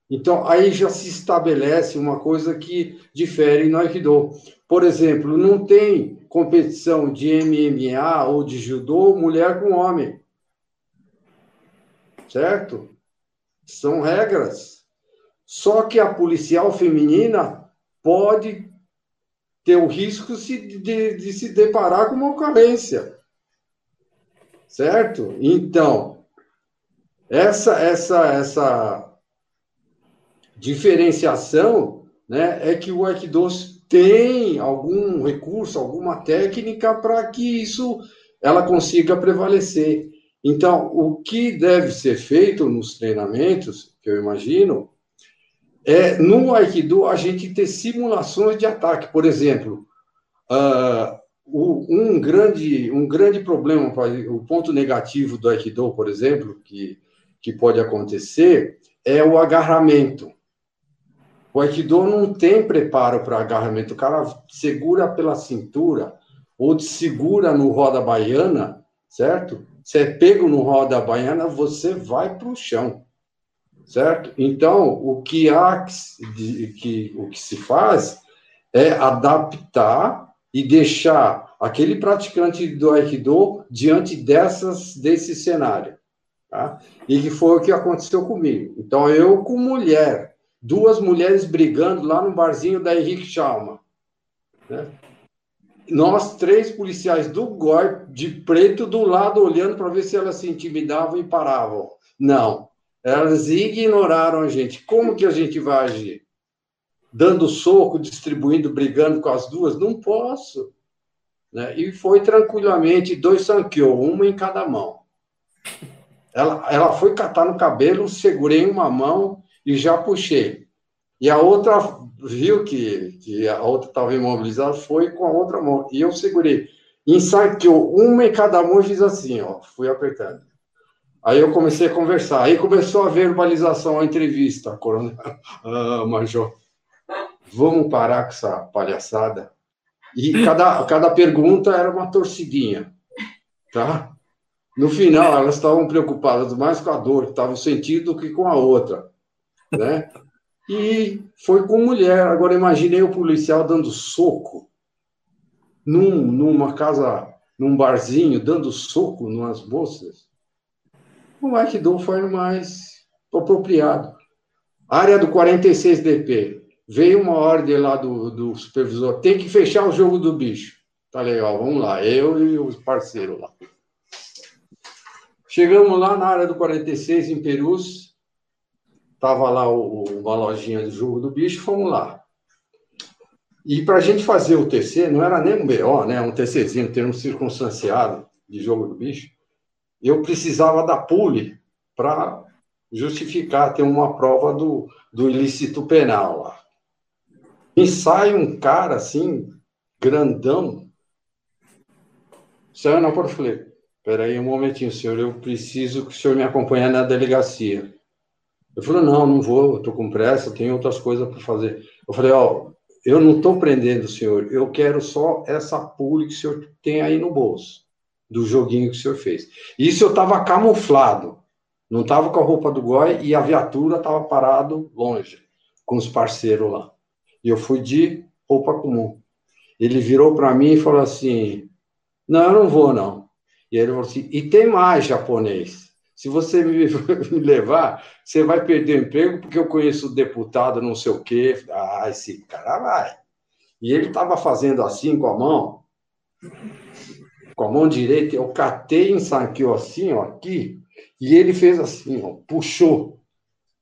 Então, aí já se estabelece uma coisa que difere no Aikido. Por exemplo, não tem competição de MMA ou de judô mulher com homem. Certo? São regras. Só que a policial feminina pode ter o risco de, de, de se deparar com uma ocorrência. Certo? Então, essa, essa, essa diferenciação né, é que o Aikido tem algum recurso, alguma técnica para que isso ela consiga prevalecer. Então, o que deve ser feito nos treinamentos, que eu imagino, é no Aikido a gente ter simulações de ataque. Por exemplo, uh, um, grande, um grande problema, o ponto negativo do Aikido, por exemplo, que, que pode acontecer, é o agarramento. O Aikido não tem preparo para agarramento. O cara segura pela cintura ou te segura no roda baiana, certo? Você é pego no roda baiana, você vai para o chão, certo? Então, o que há que, que, o que se faz é adaptar e deixar aquele praticante do Aikido diante dessas desse cenário, tá? E que foi o que aconteceu comigo. Então, eu com mulher, duas mulheres brigando lá no barzinho da Henrique Chalma, né? Nós três policiais do GOI, de preto, do lado, olhando para ver se elas se intimidavam e paravam. Não. Elas ignoraram a gente. Como que a gente vai agir? Dando soco, distribuindo, brigando com as duas? Não posso. Né? E foi tranquilamente dois Sankyo, uma em cada mão. Ela, ela foi catar no cabelo, segurei uma mão e já puxei. E a outra viu que, que a outra estava imobilizada, foi com a outra mão. E eu segurei. Ensaqueou uma em cada mão e fiz assim, ó, fui apertando. Aí eu comecei a conversar. Aí começou a verbalização, a entrevista, coronel. Ah, major, vamos parar com essa palhaçada? E cada, cada pergunta era uma torcidinha, tá? No final, elas estavam preocupadas mais com a dor que estavam sentindo do que com a outra, né? E foi com mulher. Agora imaginei o policial dando soco num, numa casa, num barzinho, dando soco nas moças. O Aikido foi mais apropriado. Área do 46DP. Veio uma ordem lá do, do supervisor. Tem que fechar o jogo do bicho. Tá legal, vamos lá. Eu e os parceiros lá. Chegamos lá na área do 46, em Perus. Tava lá o, uma lojinha de jogo do bicho, fomos lá. E para a gente fazer o TC, não era nem um BO, né? Um TCzinho, termo circunstanciado de jogo do bicho. Eu precisava da pule para justificar, ter uma prova do, do ilícito penal lá. E sai um cara assim, grandão, saiu na porta e falei, peraí um momentinho, senhor, eu preciso que o senhor me acompanhe na delegacia. Eu falei, não, não vou, estou com pressa, tenho outras coisas para fazer. Eu falei, ó, eu não estou prendendo o senhor, eu quero só essa pule que o senhor tem aí no bolso, do joguinho que o senhor fez. Isso eu estava camuflado, não estava com a roupa do goi e a viatura estava parado longe, com os parceiros lá. E eu fui de roupa comum. Ele virou para mim e falou assim, não, eu não vou não. E ele falou assim, e tem mais japonês. Se você me, levar, você vai perder o emprego porque eu conheço o deputado não sei o quê. Ah, esse cara vai. E ele estava fazendo assim com a mão, com a mão direita, eu catei em Sanquio assim, ó, aqui, e ele fez assim, ó, puxou.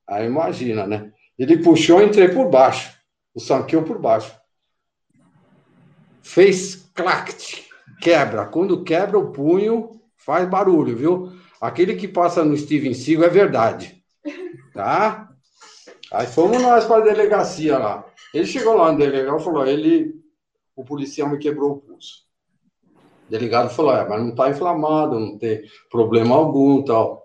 Aí imagina, né? Ele puxou, entrei por baixo, o Sanquio por baixo. Fez clact, quebra. Quando quebra o punho, faz barulho, viu? Aquele que passa no Steven Seagal é verdade. Tá? Aí fomos nós para a delegacia lá. Ele chegou lá no delegado e falou: ele, o policial me quebrou o pulso. O delegado falou: é, mas não está inflamado, não tem problema algum tal.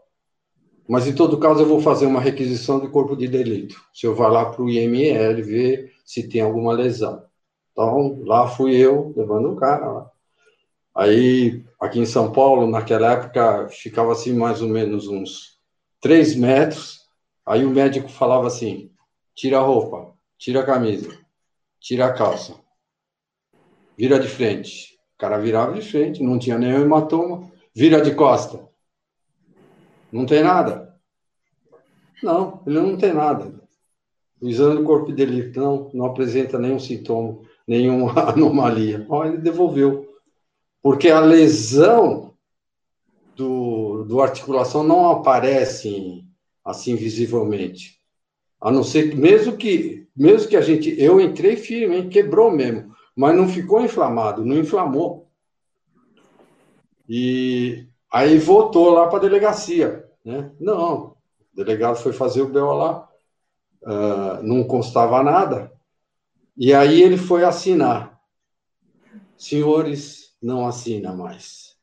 Mas, em todo caso, eu vou fazer uma requisição de corpo de delito. O senhor vai lá para o IML ver se tem alguma lesão. Então, lá fui eu, levando o cara lá. Aí, aqui em São Paulo, naquela época, ficava assim mais ou menos uns três metros. Aí o médico falava assim: tira a roupa, tira a camisa, tira a calça, vira de frente. O cara virava de frente, não tinha nenhum hematoma, vira de costa. Não tem nada. Não, ele não tem nada. O exame do corpo de delito não, não apresenta nenhum sintoma, nenhuma anomalia. Ó, ele devolveu. Porque a lesão do, do articulação não aparece assim visivelmente. A não ser que, mesmo que, mesmo que a gente, eu entrei firme, hein, quebrou mesmo, mas não ficou inflamado, não inflamou. E aí voltou lá para a delegacia. Né? Não, o delegado foi fazer o BO lá, uh, não constava nada, e aí ele foi assinar. Senhores, não assina mais.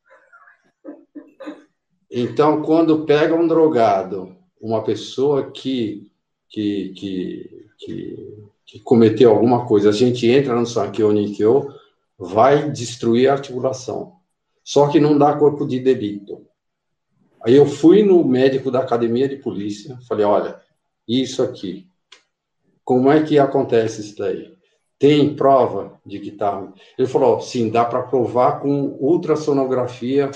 Então, quando pega um drogado, uma pessoa que, que, que, que, que cometeu alguma coisa, a gente entra no Sankyo Nikyo, vai destruir a articulação. Só que não dá corpo de delito. Aí eu fui no médico da academia de polícia, falei, olha, isso aqui, como é que acontece isso daí? Tem prova de que tá? Ele falou, sim, dá para provar com ultrassonografia,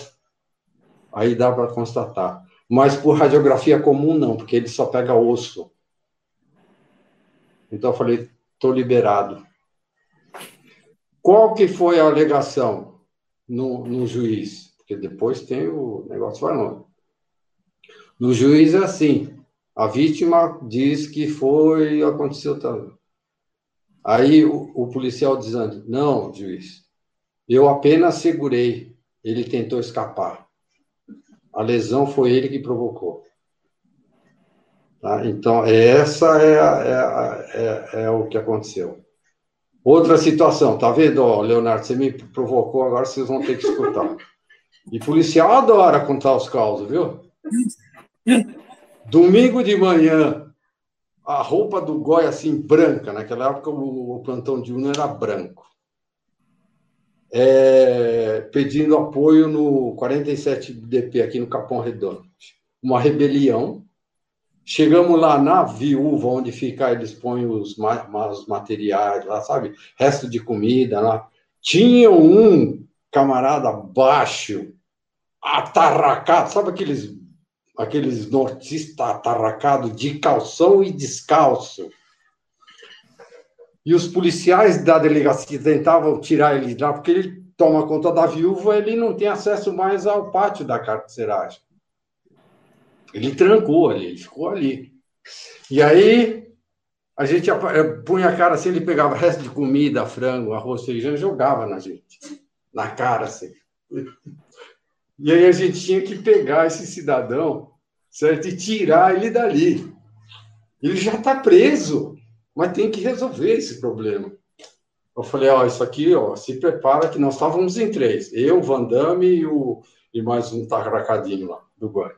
aí dá para constatar. Mas por radiografia comum não, porque ele só pega osso. Então eu falei, estou liberado. Qual que foi a alegação no, no juiz? Porque depois tem o negócio longe. No juiz é assim, a vítima diz que foi, aconteceu tal. Aí o, o policial dizendo, não, juiz, eu apenas segurei, ele tentou escapar. A lesão foi ele que provocou. Tá? Então, essa é, é, é, é, o que aconteceu. Outra situação, tá vendo, ó, Leonardo? Você me provocou, agora vocês vão ter que escutar. E policial adora contar os causos, viu? Domingo de manhã, a roupa do Goi assim, branca. Naquela época o, plantão de Uno era branco. É, pedindo apoio no 47DP, aqui no Capão Redondo. Uma rebelião. Chegamos lá na viúva, onde fica, eles põem os, os materiais lá, sabe? Resto de comida lá. Tinha um camarada baixo, atarracado, sabe aqueles aqueles nortistas atarracados de calção e descalço. E os policiais da delegacia tentavam tirar ele de lá, porque ele toma conta da viúva, ele não tem acesso mais ao pátio da carceragem. Ele trancou ali, ele ficou ali. E aí a gente punha a cara assim, ele pegava resto de comida, frango, arroz, feijão, e jogava na gente, na cara assim. E aí a gente tinha que pegar esse cidadão, certo? E tirar ele dali. Ele já está preso, mas tem que resolver esse problema. Eu falei, ó, isso aqui, ó, se prepara que nós estávamos em três. Eu, Van Damme e, e mais um tarracadinho lá, do guarda.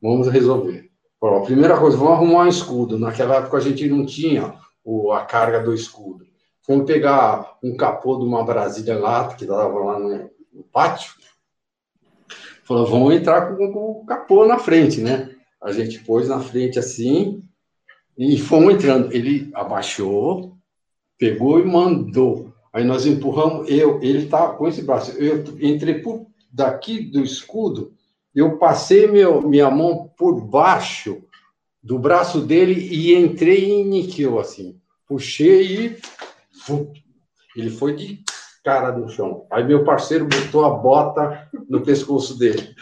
Vamos resolver. Ó, primeira coisa, vamos arrumar um escudo. Naquela época a gente não tinha o, a carga do escudo. Vamos pegar um capô de uma Brasília lá, que estava lá no, no pátio, falou, vamos entrar com, com, o capô na frente, né? A gente pôs na frente assim e fomos entrando. Ele abaixou, pegou e mandou. Aí nós empurramos, eu, ele tá com esse braço. Eu entrei por daqui do escudo, eu passei meu, minha mão por baixo do braço dele e entrei em níquel, assim. Puxei e ele foi de cara no chão. Aí meu parceiro botou a bota no pescoço dele.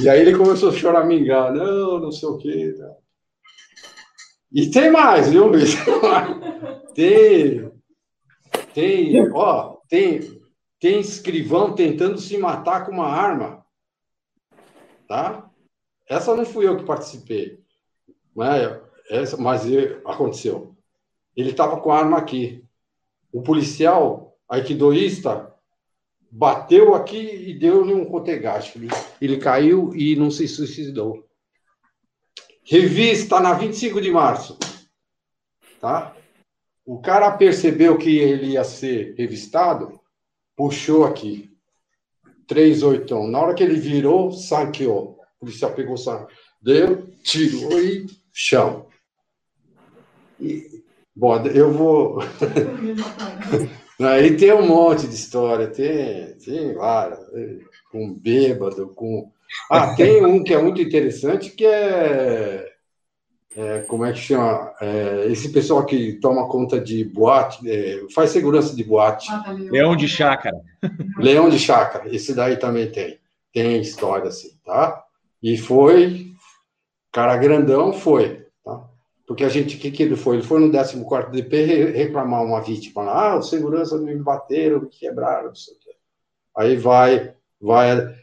E aí ele começou a choramingar. Não, não sei o quê. E tem mais, viu, Luiz? Tem. Tem, ó, tem, tem escrivão tentando se matar com uma arma. Tá? Essa não fui eu que participei. Mas, essa, mas aconteceu. Ele estava com a arma aqui. O policial aikidoísta bateu aqui e deu-lhe um cotegaste. Ele, ele caiu e não se suicidou. Revista na 25 de março. Tá? O cara percebeu que ele ia ser revistado, puxou aqui. Três oitão. Na hora que ele virou, saqueou. O policial pegou, deu, tirou e chão. E, bom, eu vou. Aí tem um monte de história, tem, tem várias, com bêbado, com. Ah, tem um que é muito interessante que é é, como é que chama? É, esse pessoal que toma conta de boate, é, faz segurança de boate. Leão de chácara. Leão de chácara, esse daí também tem. Tem história assim, tá? E foi, cara grandão foi, tá? Porque a gente, o que, que ele foi? Ele foi no 14 DP reclamar uma vítima. Ah, os seguranças me bateram, me quebraram, não sei o quê. Aí vai, vai.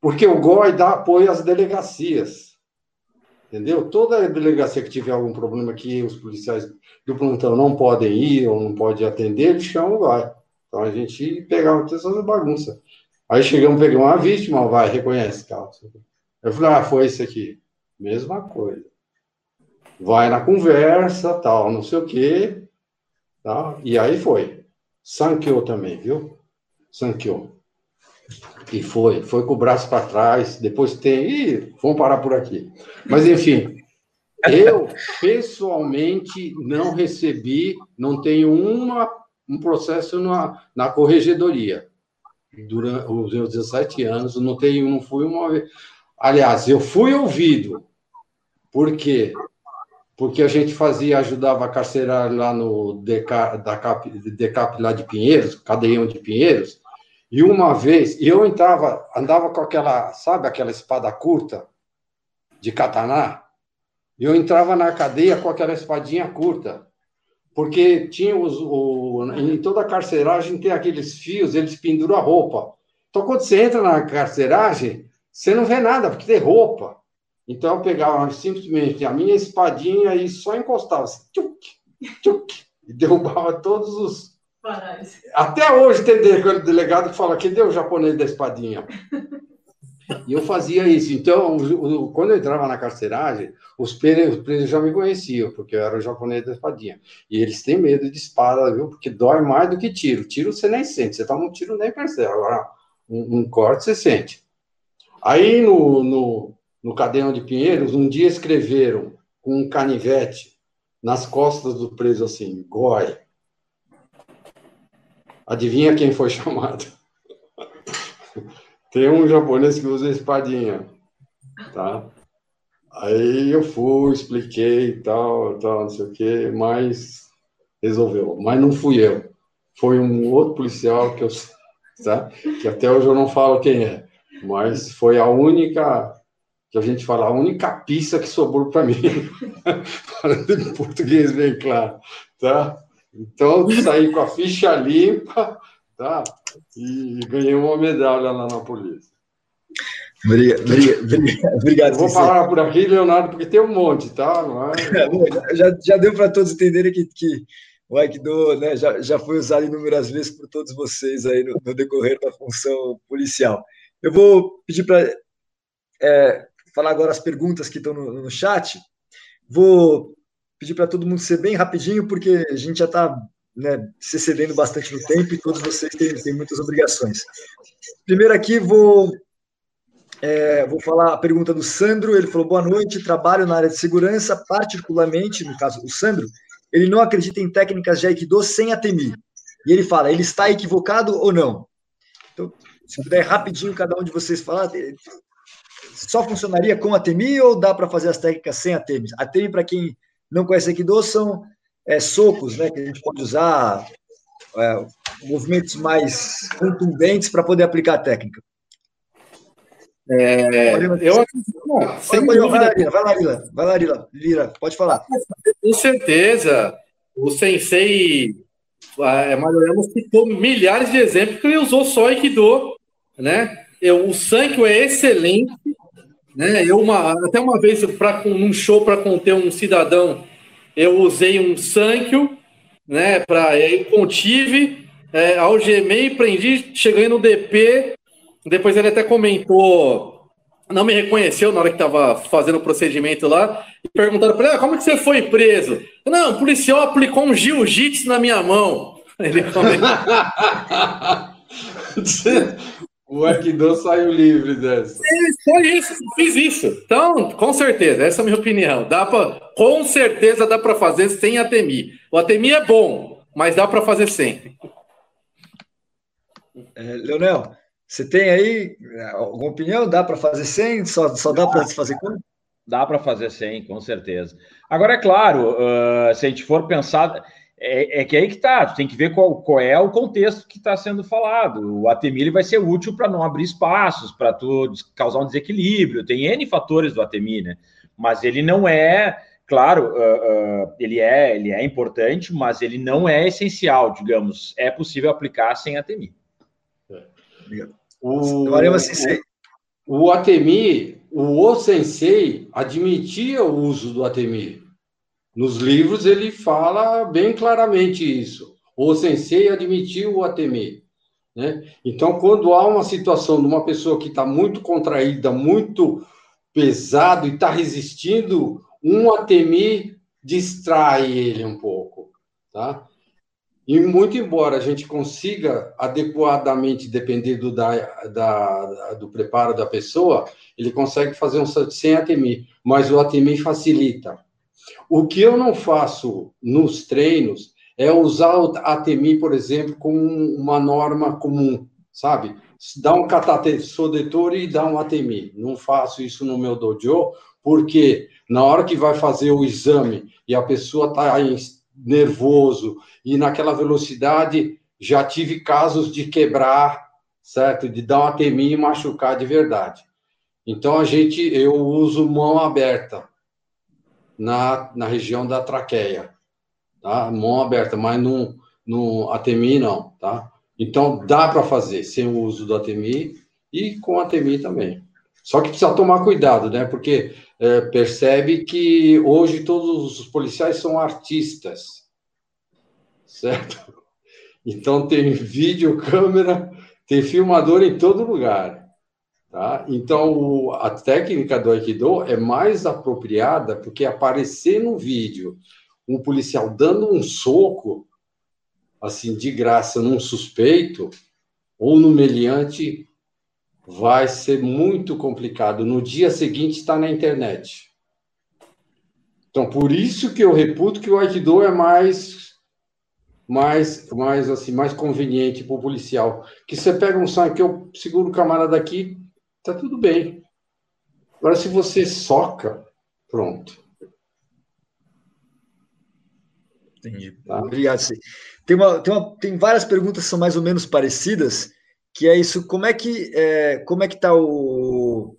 Porque o GOI dá apoio às delegacias entendeu? Toda delegacia que tiver algum problema que os policiais do plantão não podem ir ou não podem atender, eles chamam vai. Então a gente pegava essas bagunça. Aí chegamos, pegamos uma vítima, vai, reconhece, cara. Eu falei, ah, foi esse aqui. Mesma coisa. Vai na conversa, tal, não sei o quê. Tá? E aí foi. Sanqueou também, viu? Sanqueou. E foi, foi com o braço para trás, depois tem. Ih, vamos parar por aqui. Mas, enfim, eu pessoalmente não recebi, não tenho uma, um processo na, na corregedoria. Durante os meus 17 anos, não tenho, não fui uma vez. Aliás, eu fui ouvido. Por quê? Porque a gente fazia, ajudava a carcerário lá no DECAP, da CAP, DECAP lá de Pinheiros, cadeião de Pinheiros, e uma vez, eu entrava, andava com aquela, sabe aquela espada curta de kataná? Eu entrava na cadeia com aquela espadinha curta, porque tinha os, o, em toda a carceragem tem aqueles fios, eles penduram a roupa. Então, quando você entra na carceragem, você não vê nada, porque tem roupa. Então, eu pegava simplesmente a minha espadinha e só encostava, assim, tchuc, tchuc, e derrubava todos os, até hoje tem delegado que fala que deu o japonês da espadinha. E eu fazia isso. Então, quando eu entrava na carceragem, os presos já me conheciam, porque eu era o japonês da espadinha. E eles têm medo de espada, viu? Porque dói mais do que tiro. Tiro você nem sente, você toma um tiro nem percebe. Agora, um, um corte você sente. Aí no, no, no Cadeão de Pinheiros, um dia escreveram com um canivete nas costas do preso assim, goi. Adivinha quem foi chamado? Tem um japonês que usa espadinha, tá? Aí eu fui, expliquei tal, tal, não sei o quê, mas resolveu. Mas não fui eu. Foi um outro policial que eu, tá? Que até hoje eu não falo quem é, mas foi a única que a gente fala, a única pista que sobrou para mim. Falando em português bem claro, tá? Então, saí com a ficha limpa, tá? E ganhei uma medalha lá na polícia. Obrigado. obrigado vou parar por aqui, Leonardo, porque tem um monte, tá? É... já, já deu para todos entenderem que, que o Aikido né, já, já foi usado inúmeras vezes por todos vocês aí no, no decorrer da função policial. Eu vou pedir para é, falar agora as perguntas que estão no, no chat. Vou pedir para todo mundo ser bem rapidinho, porque a gente já está né, se cedendo bastante no tempo e todos vocês têm, têm muitas obrigações. Primeiro aqui, vou, é, vou falar a pergunta do Sandro. Ele falou: boa noite, trabalho na área de segurança, particularmente, no caso do Sandro, ele não acredita em técnicas de Aikido sem a. E ele fala: ele está equivocado ou não? Então, se puder rapidinho cada um de vocês falar, só funcionaria com a TEMI ou dá para fazer as técnicas sem a TEMI? A TEMI, para quem não conhece Aikido, são é, socos, né, que a gente pode usar, é, movimentos mais contundentes para poder aplicar a técnica. É, eu sem vai, dúvida. Vai lá, Lira, vai lá, Lira, vai Lira, Lira, pode falar. Com certeza, o sensei é, Mariano citou milhares de exemplos que ele usou só Aikido, né? Eu, o Sankyo é excelente, né? Eu uma, até uma vez, para num show para conter um cidadão, eu usei um Sankyo, né? Para eu contive é, algemei, prendi, cheguei no DP. Depois ele até comentou, não me reconheceu na hora que estava fazendo o procedimento lá. E perguntaram para ele: ah, como é que você foi preso? Não, o policial aplicou um jiu-jitsu na minha mão. Ele comentou. O Aikido saiu livre dessa. Foi isso, fiz isso. Então, com certeza, essa é a minha opinião. Dá para, com certeza dá para fazer sem ATMI. O ATMI é bom, mas dá para fazer sem. É, Leonel, você tem aí alguma opinião? Dá para fazer sem? Só, só dá para fazer com? Dá para fazer sem, com certeza. Agora, é claro, uh, se a gente for pensar é, é, que aí que tá, tu tem que ver qual, qual é o contexto que está sendo falado. O ATMI vai ser útil para não abrir espaços, para tu causar um desequilíbrio. Tem N fatores do ATMI, né? Mas ele não é, claro, uh, uh, ele, é, ele é importante, mas ele não é essencial, digamos. É possível aplicar sem ATMI. O, o, o ATMI, o O Sensei admitia o uso do ATMI. Nos livros ele fala bem claramente isso. O sensei admitiu o ATMI. Né? Então, quando há uma situação de uma pessoa que está muito contraída, muito pesado e está resistindo, um ATMI distrai ele um pouco. Tá? E muito embora a gente consiga adequadamente, dependendo da, da, do preparo da pessoa, ele consegue fazer um sem ATMI, mas o ATMI facilita. O que eu não faço nos treinos é usar o ATMI, por exemplo, como uma norma comum, sabe? Dá um catatesodetor e dá um ATMI. Não faço isso no meu dojo, porque na hora que vai fazer o exame e a pessoa está nervoso e naquela velocidade, já tive casos de quebrar, certo? De dar um ATMI e machucar de verdade. Então a gente, eu uso mão aberta na, na região da traqueia, tá? Mão aberta, mas no, no ATMI não, tá? Então dá para fazer sem o uso do ATMI e com ATMI também. Só que precisa tomar cuidado, né? Porque é, percebe que hoje todos os policiais são artistas, certo? Então tem vídeo, câmera, tem filmador em todo lugar. Tá? Então, a técnica do Aikido é mais apropriada porque aparecer no vídeo um policial dando um soco, assim, de graça num suspeito ou no meliante, vai ser muito complicado. No dia seguinte está na internet. Então, por isso que eu reputo que o Aikido é mais mais, mais assim, mais conveniente para o policial. Que você pega um sangue que eu seguro o camarada aqui, tá tudo bem. Agora, se você soca, pronto. Entendi. Tá? Obrigado. Tem, uma, tem, uma, tem várias perguntas que são mais ou menos parecidas, que é isso, como é que é, como é que está o,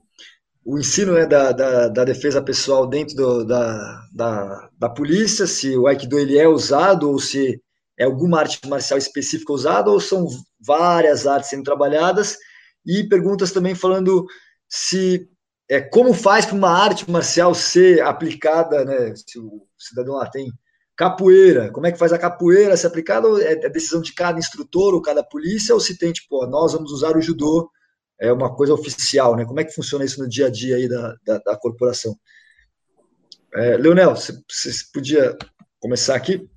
o ensino né, da, da, da, defesa pessoal dentro do, da, da, da polícia, se o Aikido ele é usado ou se é alguma arte marcial específica usada ou são várias artes sendo trabalhadas e perguntas também falando se é, como faz para uma arte marcial ser aplicada, né? Se o cidadão lá tem capoeira, como é que faz a capoeira ser aplicada? É, é decisão de cada instrutor ou cada polícia, ou se tem, tipo, nós vamos usar o judô, é uma coisa oficial, né? Como é que funciona isso no dia a dia aí da, da, da corporação? É, Leonel, você podia começar aqui?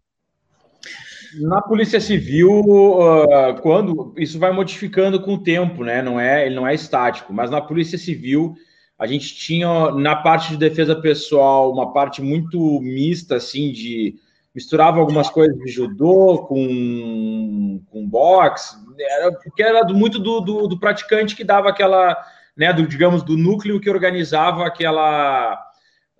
Na Polícia Civil, uh, quando isso vai modificando com o tempo, né? Não é, ele não é estático, mas na Polícia Civil a gente tinha na parte de defesa pessoal uma parte muito mista, assim, de misturava algumas coisas de judô com, com boxe, era, porque era muito do, do, do praticante que dava aquela, né, do, digamos, do núcleo que organizava aquela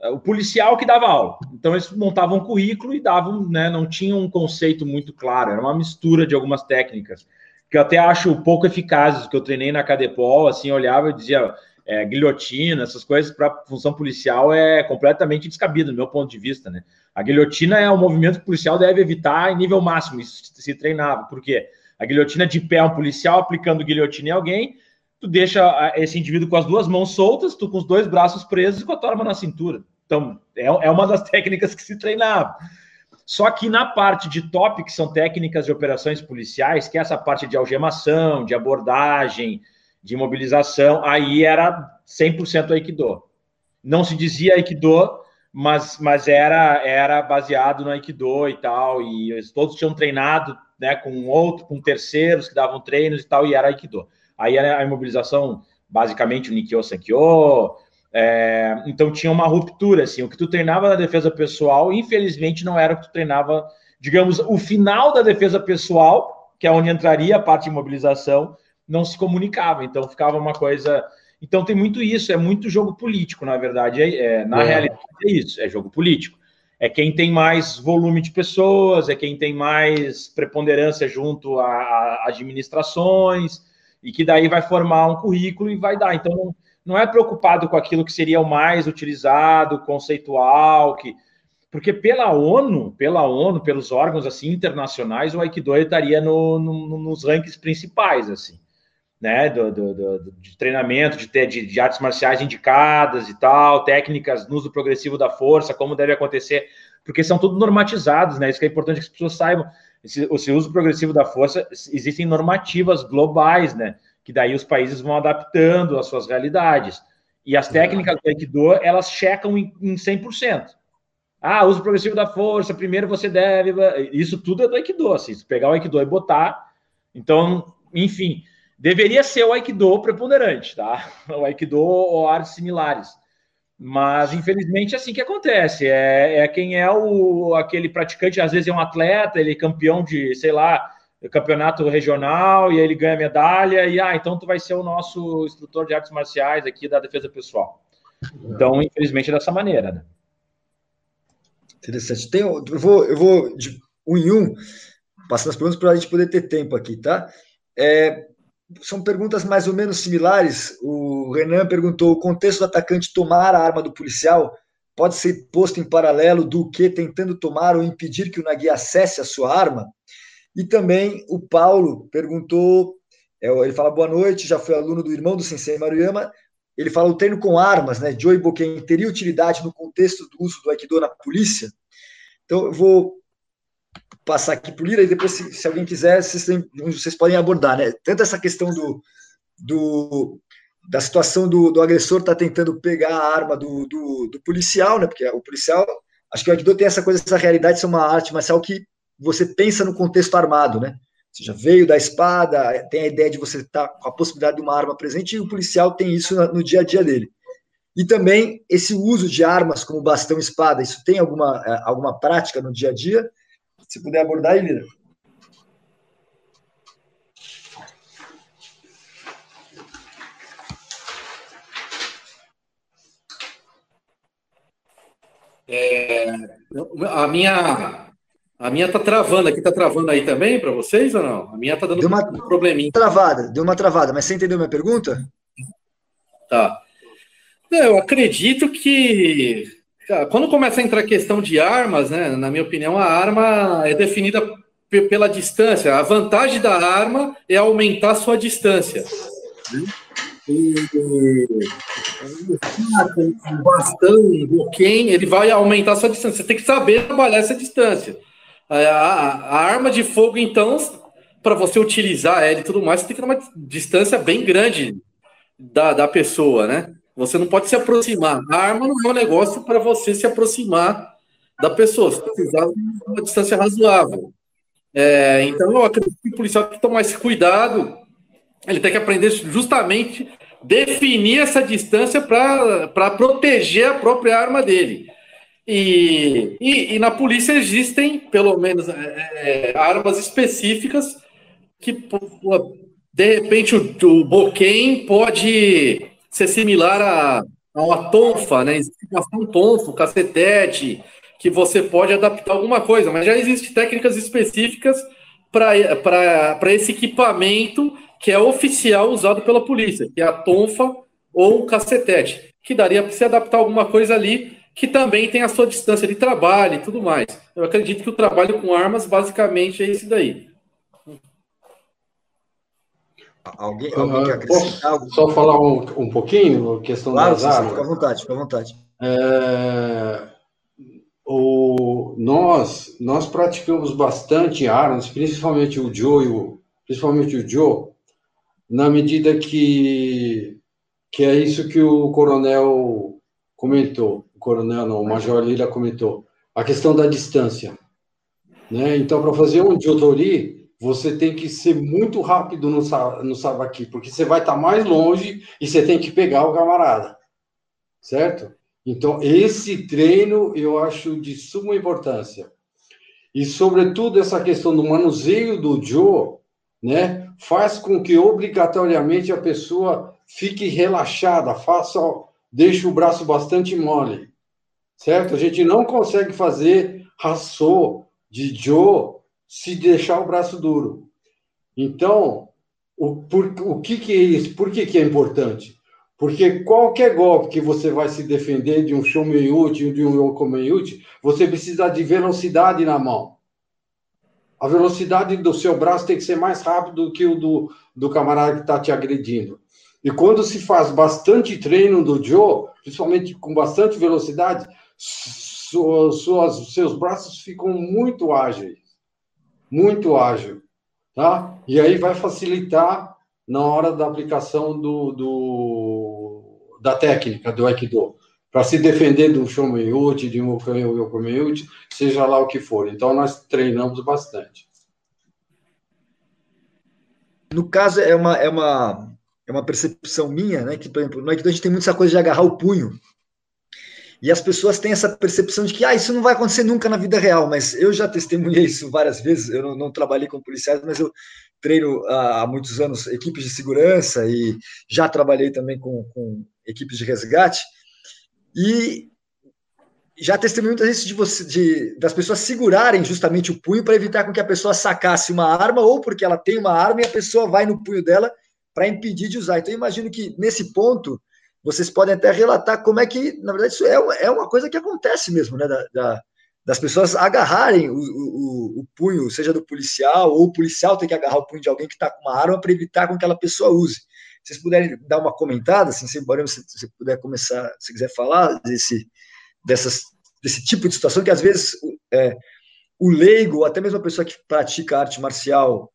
o policial que dava aula. Então eles montavam um currículo e davam, né, não tinham um conceito muito claro, era uma mistura de algumas técnicas que eu até acho pouco eficazes, que eu treinei na Cadepol, assim, olhava e dizia é, guilhotina, essas coisas para função policial é completamente descabido, do meu ponto de vista, né? A guilhotina é um movimento que o policial deve evitar em nível máximo, isso se treinava, porque a guilhotina de pé é um policial aplicando guilhotina em alguém, tu deixa esse indivíduo com as duas mãos soltas, tu com os dois braços presos e com a tua arma na cintura. Então, é, é uma das técnicas que se treinava. Só que na parte de top, que são técnicas de operações policiais, que é essa parte de algemação, de abordagem, de imobilização, aí era 100% Aikido. Não se dizia Aikido, mas, mas era, era baseado no Aikido e tal, e todos tinham treinado né, com outro, com terceiros que davam treinos e tal, e era Aikido. Aí era a imobilização, basicamente, o Nikyo Senkyo, é, então tinha uma ruptura, assim, o que tu treinava na defesa pessoal, infelizmente, não era o que tu treinava, digamos, o final da defesa pessoal, que é onde entraria a parte de imobilização, não se comunicava, então ficava uma coisa então tem muito isso, é muito jogo político, na verdade. É, é na é. realidade é isso, é jogo político. É quem tem mais volume de pessoas, é quem tem mais preponderância junto a, a administrações, e que daí vai formar um currículo e vai dar. Então não, não é preocupado com aquilo que seria o mais utilizado, conceitual, que porque pela ONU, pela ONU, pelos órgãos assim internacionais, o Aikido estaria no, no, nos rankings principais assim né, do, do, do, de treinamento, de, de, de, artes marciais indicadas e tal, técnicas no uso progressivo da força, como deve acontecer, porque são tudo normatizados, né? Isso que é importante que as pessoas saibam. Esse, esse uso progressivo da força, existem normativas globais, né? Que daí os países vão adaptando às suas realidades. E as técnicas do Aikido, elas checam em, em 100%. Ah, uso progressivo da força, primeiro você deve. Isso tudo é do Aikido, assim. Se pegar o Aikido e botar. Então, enfim, Deveria ser o Aikido preponderante, tá? O Aikido ou artes similares. Mas, infelizmente, é assim que acontece. É, é quem é o aquele praticante, às vezes é um atleta, ele é campeão de, sei lá, campeonato regional, e aí ele ganha medalha, e ah, então tu vai ser o nosso instrutor de artes marciais aqui da defesa pessoal. Então, infelizmente, é dessa maneira, né? Interessante. Tem, eu vou, eu vou de um em um, passando as perguntas para a gente poder ter tempo aqui, tá? É, são perguntas mais ou menos similares. O Renan perguntou: o contexto do atacante tomar a arma do policial pode ser posto em paralelo do que tentando tomar ou impedir que o Nagui acesse a sua arma? E também o Paulo perguntou: é, ele fala boa noite, já foi aluno do irmão do Sensei Maruyama. Ele fala: o treino com armas, né, Joey Boken, teria utilidade no contexto do uso do Aikido na polícia? Então, eu vou passar aqui para o Lira e depois, se, se alguém quiser, vocês, vocês, podem abordar, né? Tanto essa questão do, do da situação do, do agressor tá tentando pegar a arma do, do, do, policial, né? Porque o policial, acho que o Aikido tem essa coisa, essa realidade de ser uma arte marcial que você pensa no contexto armado, né? Já veio da espada, tem a ideia de você estar tá com a possibilidade de uma arma presente, e o policial tem isso no dia a dia dele. E também esse uso de armas como bastão e espada, isso tem alguma, eh, alguma prática no dia a dia? Se puder abordar, Elira. É, a minha a minha tá travando aqui, tá travando aí também para vocês ou não? A minha tá dando deu uma um probleminha. Travada, deu uma travada, mas você entendeu minha pergunta? Tá. Eu acredito que quando começa a entrar a questão de armas, né, na minha opinião, a arma é definida pela distância. A vantagem da arma é aumentar sua distância. Né? E, o bastão, o quem, ele vai aumentar sua distância. Você tem que saber trabalhar essa distância. A, a, a arma de fogo, então, para você utilizar ela e tudo mais, você tem que ter uma distância bem grande da, da pessoa, né? Você não pode se aproximar. A arma não é um negócio para você se aproximar da pessoa. Você precisa de uma distância razoável. É, então, eu acredito que o policial tem que tomar esse cuidado. Ele tem que aprender justamente definir essa distância para proteger a própria arma dele. E, e, e, na polícia existem, pelo menos, é, é, armas específicas que, de repente, o, o Boquem pode ser similar a, a uma tonfa, né? Existe um tonfo, cacetete, que você pode adaptar alguma coisa, mas já existem técnicas específicas para esse equipamento que é oficial usado pela polícia, que é a tonfa ou o cacetete, que daria para se adaptar alguma coisa ali que também tem a sua distância de trabalho e tudo mais. Eu acredito que o trabalho com armas basicamente é esse daí. Alguém, alguém quer acrescentar? Só falar um, um pouquinho, questão claro, das armas? Fica à vontade, fica à vontade. É, o, nós, nós praticamos bastante armas, principalmente o Joe, o, principalmente o Joe, na medida que, que é isso que o coronel comentou, o coronel não, o major Lira comentou, a questão da distância. Né? Então, para fazer um Jotori, você tem que ser muito rápido no, no Sabaki, porque você vai estar tá mais longe e você tem que pegar o camarada, certo? Então, esse treino eu acho de suma importância. E, sobretudo, essa questão do manuseio do Joe, né, faz com que obrigatoriamente a pessoa fique relaxada, faça, deixe o braço bastante mole, certo? A gente não consegue fazer raçô de Joe se deixar o braço duro. Então, o, por, o que, que é isso? Por que, que é importante? Porque qualquer golpe que você vai se defender de um Shomeiyuchi ou de um Yokomeyuchi, você precisa de velocidade na mão. A velocidade do seu braço tem que ser mais rápido do que o do, do camarada que está te agredindo. E quando se faz bastante treino do Joe, principalmente com bastante velocidade, suas, seus braços ficam muito ágeis. Muito ágil. Tá? E aí vai facilitar na hora da aplicação do, do da técnica do Aikido. Para se defender do Shomeiyuchi, de um Yokomeyuchi, seja lá o que for. Então, nós treinamos bastante. No caso, é uma, é uma, é uma percepção minha, né? Que, por exemplo, no Aikido a gente tem muito essa coisa de agarrar o punho. E as pessoas têm essa percepção de que ah, isso não vai acontecer nunca na vida real, mas eu já testemunhei isso várias vezes. Eu não, não trabalhei com policiais, mas eu treino há, muitos anos equipes de segurança e já trabalhei também com, com equipes de resgate. E já testemunhei muitas vezes de você, de, das pessoas segurarem justamente o punho para evitar com que a pessoa sacasse uma arma, ou porque ela tem uma arma e a pessoa vai no punho dela para impedir de usar. Então, eu imagino que nesse ponto vocês podem até relatar como é que, na verdade, isso é, é uma coisa que acontece mesmo, né? Da, da, das pessoas agarrarem o, o, o, punho, seja do policial, ou o policial tem que agarrar o punho de alguém que está com uma arma para evitar com que aquela pessoa use. Se vocês puderem dar uma comentada, assim, se, se puder começar, se quiser falar desse, dessas, desse tipo de situação, que às vezes é, o leigo, até mesmo a pessoa que pratica arte marcial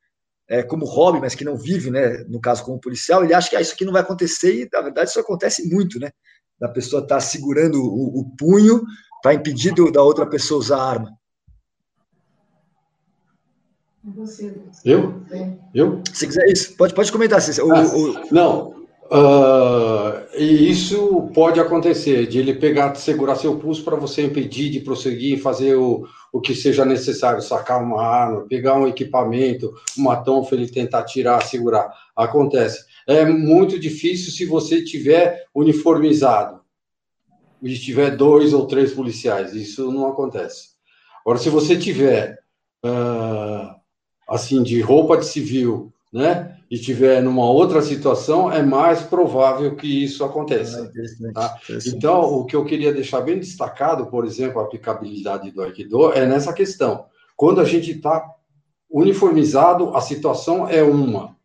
é, como hobby, mas que não vive, né, no caso como policial, ele acha que ah, isso aqui não vai acontecer e, na verdade, isso acontece muito, né? Da pessoa estar tá segurando o, o punho para impedir do, da outra pessoa usar a arma. Eu? Eu? Se quiser isso, pode, pode comentar. O, ah, o... Não, Uh, e isso pode acontecer, de ele pegar, segurar seu pulso para você impedir de prosseguir e fazer o, o que seja necessário, sacar uma arma, pegar um equipamento, uma tonfa, ele tentar tirar, segurar. Acontece. É muito difícil se você tiver uniformizado e tiver dois ou três policiais. Isso não acontece. Agora, se você tiver uh, assim de roupa de civil, né? E tiver numa outra situação, é mais provável que isso aconteça. Ah, tá? Então, o que eu queria deixar bem destacado, por exemplo, a aplicabilidade do Aikido, é nessa questão. Quando a gente está uniformizado, a situação é uma.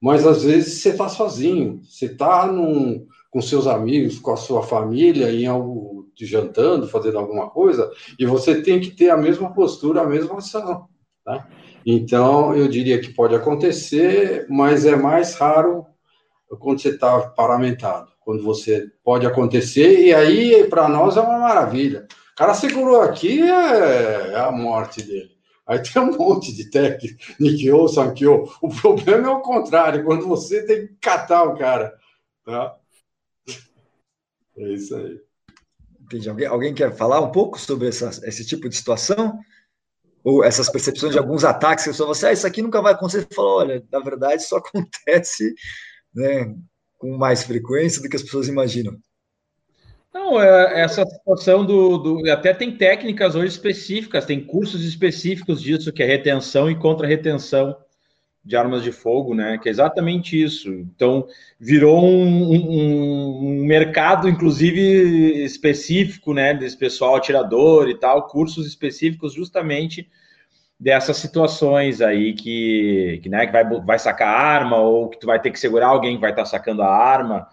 Mas às vezes você está sozinho, você está com seus amigos, com a sua família, em algo jantando, fazendo alguma coisa, e você tem que ter a mesma postura, a mesma ação. Tá? Então, eu diria que pode acontecer, mas é mais raro quando você está paramentado, quando você pode acontecer, e aí para nós é uma maravilha. O cara segurou aqui, é, é a morte dele. Aí tem um monte de técnico, Nikyo, Sankyo. O problema é o contrário, quando você tem que catar o cara. Tá? É isso aí. Entendi. Alguém, alguém quer falar um pouco sobre essa, esse tipo de situação? Ou essas percepções de alguns ataques que você fala assim, ah, isso aqui nunca vai acontecer. Você fala, olha, na verdade isso acontece né, com mais frequência do que as pessoas imaginam. Não, é, essa situação do, do, Até tem técnicas hoje específicas, tem cursos específicos disso, que é retenção e contra-retenção de armas de fogo, né? Que é exatamente isso. Então, virou um, um, um, mercado, inclusive, específico, né? Desse pessoal atirador e tal, cursos específicos justamente dessas situações aí que, que, né, que vai, vai sacar arma ou que tu vai ter que segurar alguém que vai estar tá sacando a arma.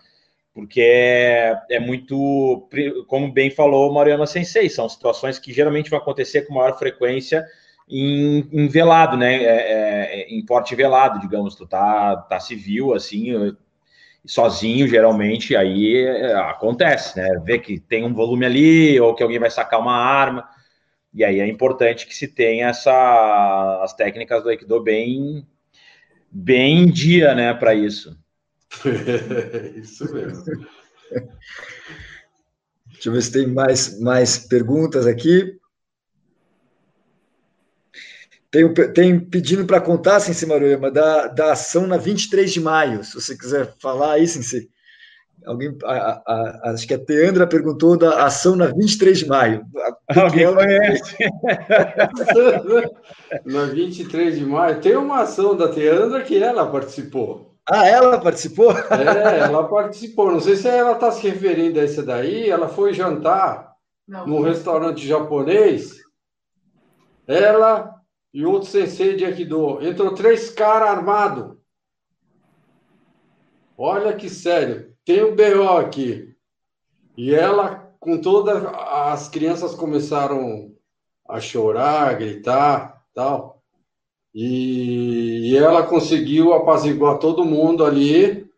porque é, é muito, como bem falou o Mariana Sensei, são situações que geralmente vão acontecer com maior frequência em, em velado, né? É, é, em porte velado, digamos, tu tá, tá civil, assim, sozinho, geralmente, aí é, acontece, né? Vê que tem um volume ali, ou que alguém vai sacar uma arma, e aí é importante que se tenha essa, as técnicas do Aikido bem, bem em dia, né, para isso. isso mesmo. Deixa eu ver se tem mais, mais perguntas aqui. Tem, tem pedindo para contar, Sensei Maruyama, da, da ação na 23 de maio, se você quiser falar aí, Sensei. Alguém, a, a, a, acho que a Teandra perguntou da ação na 23 de maio. Alguém ela... conhece? na 23 de maio, tem uma ação da Teandra que ela participou. Ah, ela participou? É, ela participou. Não sei se ela está se referindo a essa daí. Ela foi jantar Não. num restaurante japonês. Ela, e outro sensei de Aikido. Entrou três caras armados. Olha que sério. Tem um BO aqui. E ela, com todas as crianças começaram a chorar, a gritar, tal. E, e ela conseguiu apaziguar todo mundo ali.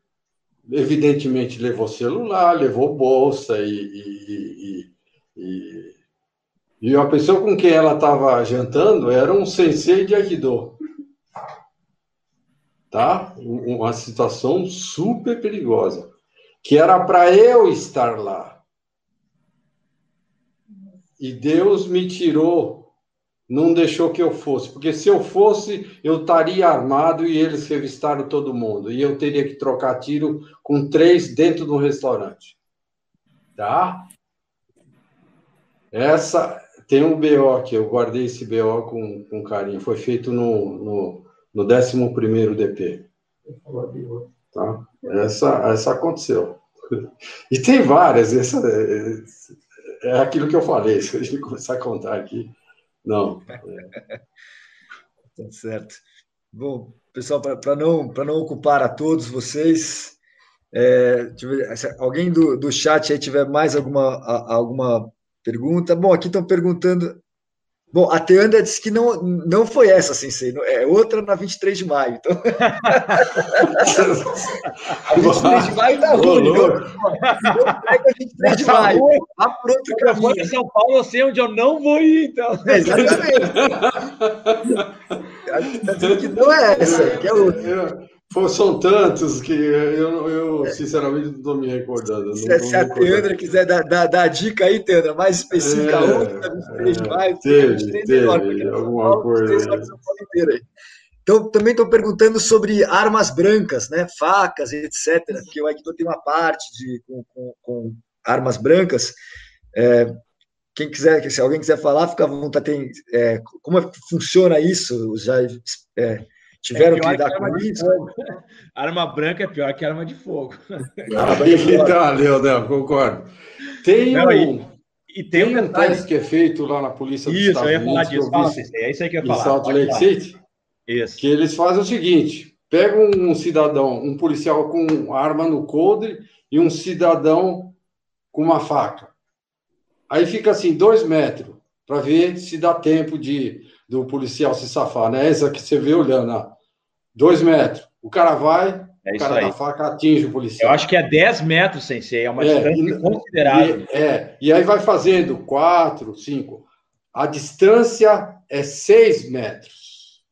Evidentemente levou celular, levou bolsa e, e, e e a pessoa com quem ela estava jantando era um sensei de Aikido. Tá? Uma situação super perigosa. Que era para eu estar lá. E Deus me tirou, não deixou que eu fosse. Porque se eu fosse, eu estaria armado e eles revistaram todo mundo. E eu teria que trocar tiro com três dentro do restaurante. Tá? Essa, tem um BO aqui, eu guardei esse BO com, com carinho. Foi feito no, no, no 11 DP. Tá? Essa, essa aconteceu. E tem várias. Essa, é, é aquilo que eu falei. Se a gente começar a contar aqui, não. Tá certo. Bom, pessoal, para não, não ocupar a todos vocês, é, ver, alguém do, do chat aí tiver mais alguma, alguma Pergunta. Bom, aqui estão perguntando. Bom, a Teanda disse que não, não foi essa, Sensei, é outra na 23 de maio. Então... a 23 de maio tá ruim. Então, pega a 23 de maio. Vá por outro caminho. Em São Paulo, eu sei onde eu não vou ir, então. É, exatamente. Está dizendo que não é essa, que é outra. São tantos que eu, eu sinceramente não estou me recordando. Se, se a Teandra quiser dar, dar, dar, a dica aí, Teandra, mais específica, é, da 23 de maio, teve, teve, alguma coisa. Então, também estou perguntando sobre armas brancas, né? facas, etc. Porque o Aikido tem uma parte de, com, com, com armas brancas. É, quem quiser, se alguém quiser falar, fica à vontade. Tem, é, como é funciona isso? Já é, Tiveram é que lidar com isso? Arma branca é pior que arma de fogo. Ah, Leonel, concordo. Tem Não, um, e, e tem, tem um, teste que é feito lá na polícia dos isso, Estados eu ia falar disso. Fala, é isso aí que eu ia falar. Em Salt Lake City. Isso. Que eles fazem o seguinte: pegam um cidadão, um policial com arma no coldre e um cidadão com uma faca. Aí fica assim, dois metros, para ver se dá tempo de do policial se safar, né? Essa que você vê olhando, ó. Dois metros. O cara vai, é o cara da faca atinge o policial. Eu acho que é 10 metros, sensei, é uma é, distância considerável. E, é, e aí vai fazendo 4, 5. A distância é 6 metros.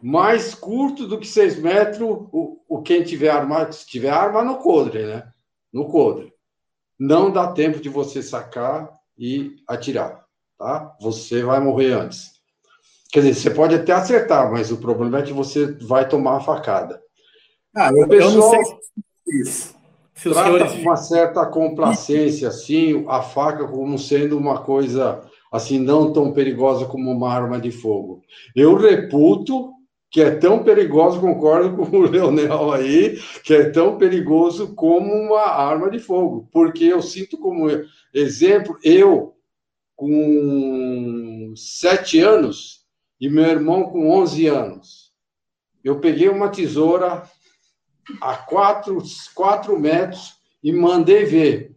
Mais curto do que 6 metros, o, o quem tiver arma, se tiver arma no codre, né? No codre. Não dá tempo de você sacar e atirar, tá? Você vai morrer antes. Quer dizer, você pode até acertar, mas o problema é que você vai tomar a facada. Ah, eu, eu não sei isso. Se trata senhores... com uma certa complacência, assim, a faca como sendo uma coisa assim não tão perigosa como uma arma de fogo. Eu reputo que é tão perigoso, concordo com o Leonel aí, que é tão perigoso como uma arma de fogo, porque eu sinto como exemplo, eu com sete anos, e meu irmão com 11 anos. Eu peguei uma tesoura a 4, 4 metros e mandei ver.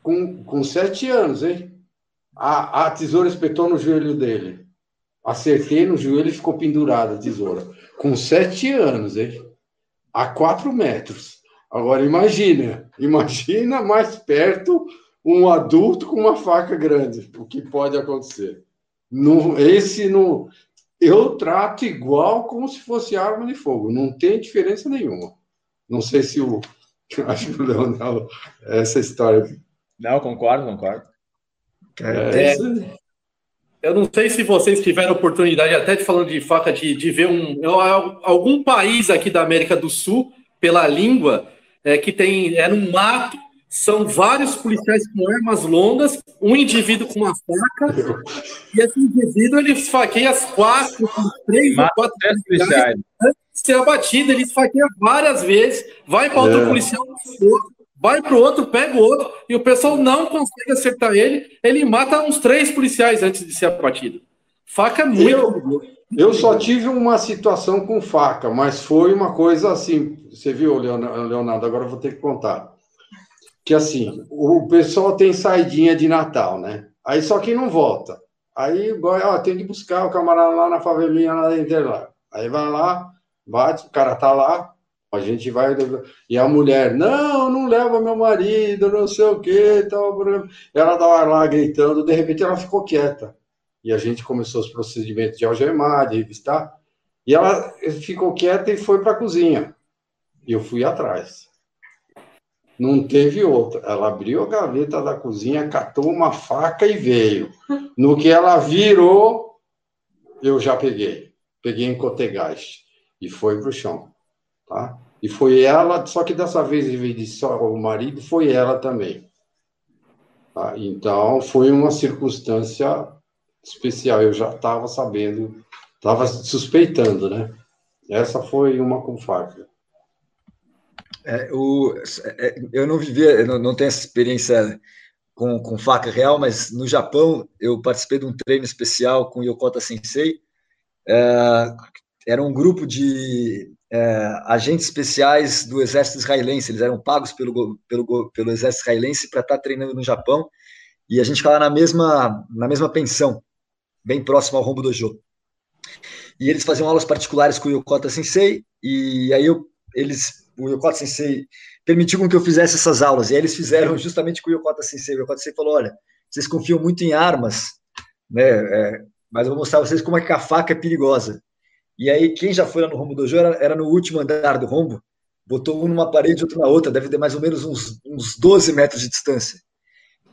Com, com sete anos, hein? A, a tesoura espetou no joelho dele. Acertei no joelho e ficou pendurada a tesoura. Com sete anos, hein? A quatro metros. Agora imagina, imagina mais perto um adulto com uma faca grande, o que pode acontecer. No, esse no, eu trato igual como se fosse arma de fogo, não tem diferença nenhuma. Não sei se o. Acho que o Leonel, essa história. Não, concordo, concordo. É, é, eu não sei se vocês tiveram oportunidade, até de falando de faca, de, de ver um, algum país aqui da América do Sul, pela língua, é, que tem. É um mato são vários policiais com armas longas, um indivíduo com uma faca, e esse indivíduo ele esfaqueia as quatro, três ou quatro policiais. Antes de ser abatido, ele esfaqueia várias vezes, vai para outro é. policial, vai para o outro, pega o outro, e o pessoal não consegue acertar ele, ele mata uns três policiais antes de ser abatido. Faca é muito. Eu, eu só tive uma situação com faca, mas foi uma coisa assim. Você viu, Leonardo? Agora eu vou ter que contar que assim, o pessoal tem saidinha de Natal, né? Aí só que não volta. Aí, ó, tem que buscar o camarada lá na favelinha lá dentro lá. Aí vai lá, bate, o cara tá lá, a gente vai. E a mulher, não, não leva meu marido, não sei o quê. Tal. Ela tava lá gritando, de repente ela ficou quieta. E a gente começou os procedimentos de algemar, de revistar. E ela ficou quieta e foi para a cozinha. E eu fui atrás. Não teve outra. Ela abriu a gaveta da cozinha, catou uma faca e veio. No que ela virou, eu já peguei. Peguei em cotegás e foi para o chão. Tá? E foi ela, só que dessa vez, em vez de só o marido, foi ela também. Tá? Então, foi uma circunstância especial. Eu já estava sabendo, estava suspeitando, né? Essa foi uma com faca. É, o, é, eu não vivia, eu não, não tenho essa experiência com, com faca real, mas no Japão eu participei de um treino especial com Yokota Sensei. É, era um grupo de é, agentes especiais do exército israelense. Eles eram pagos pelo, pelo, pelo exército israelense para estar treinando no Japão. E a gente ficava na mesma, na mesma pensão, bem próximo ao Rombo Dojo. E eles faziam aulas particulares com o Yokota Sensei. E aí eu, eles o Yokota Sensei permitiu com que eu fizesse essas aulas, e aí eles fizeram justamente com o Yokota Sensei. O Yokota Sensei falou, olha, vocês confiam muito em armas, né, é, mas eu vou mostrar a vocês como é que a faca é perigosa. E aí, quem já foi lá no Rombo Dojo era, era no último andar do Rombo, botou um numa parede, outro na outra, deve ter mais ou menos uns, uns 12 metros de distância.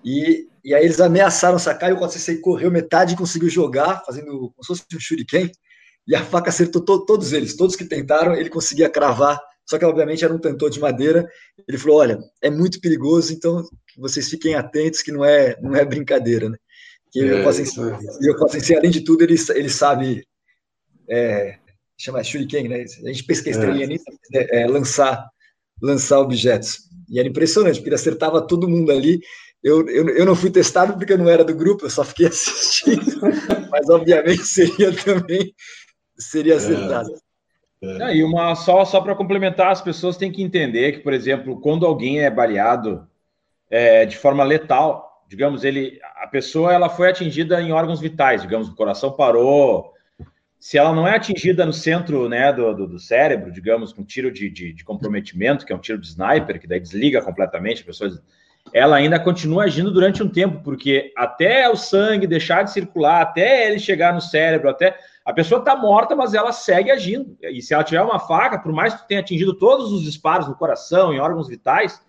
E, e aí eles ameaçaram sacar, e o Yokota Sensei correu metade e conseguiu jogar, fazendo como se fosse um shuriken, e a faca acertou to, todos eles, todos que tentaram, ele conseguia cravar só que, obviamente, era um cantor de madeira. Ele falou: olha, é muito perigoso, então vocês fiquem atentos que não é, não é brincadeira, né? Que é, eu posso ensinar, eu posso ensinar, além de tudo, ele, ele sabe. É, chama Shuriken, né? A gente pesca estrelinha é. nisso, é, é, lançar, lançar objetos. E era impressionante, porque ele acertava todo mundo ali. Eu, eu, eu não fui testado porque eu não era do grupo, eu só fiquei assistindo. Mas, obviamente, seria também seria é. acertado. É. e uma só, só para complementar, as pessoas têm que entender que, por exemplo, quando alguém é baleado é, de forma letal, digamos, ele, a pessoa ela foi atingida em órgãos vitais, digamos, o coração parou. Se ela não é atingida no centro né, do, do, do cérebro, digamos, com tiro de, de, de, comprometimento, que é um tiro de sniper, que daí desliga completamente a pessoa, ela ainda continua agindo durante um tempo, porque até o sangue deixar de circular, até ele chegar no cérebro, até a pessoa está morta, mas ela segue agindo. E se ela tiver uma faca, por mais que tenha atingido todos os disparos no coração, em órgãos vitais,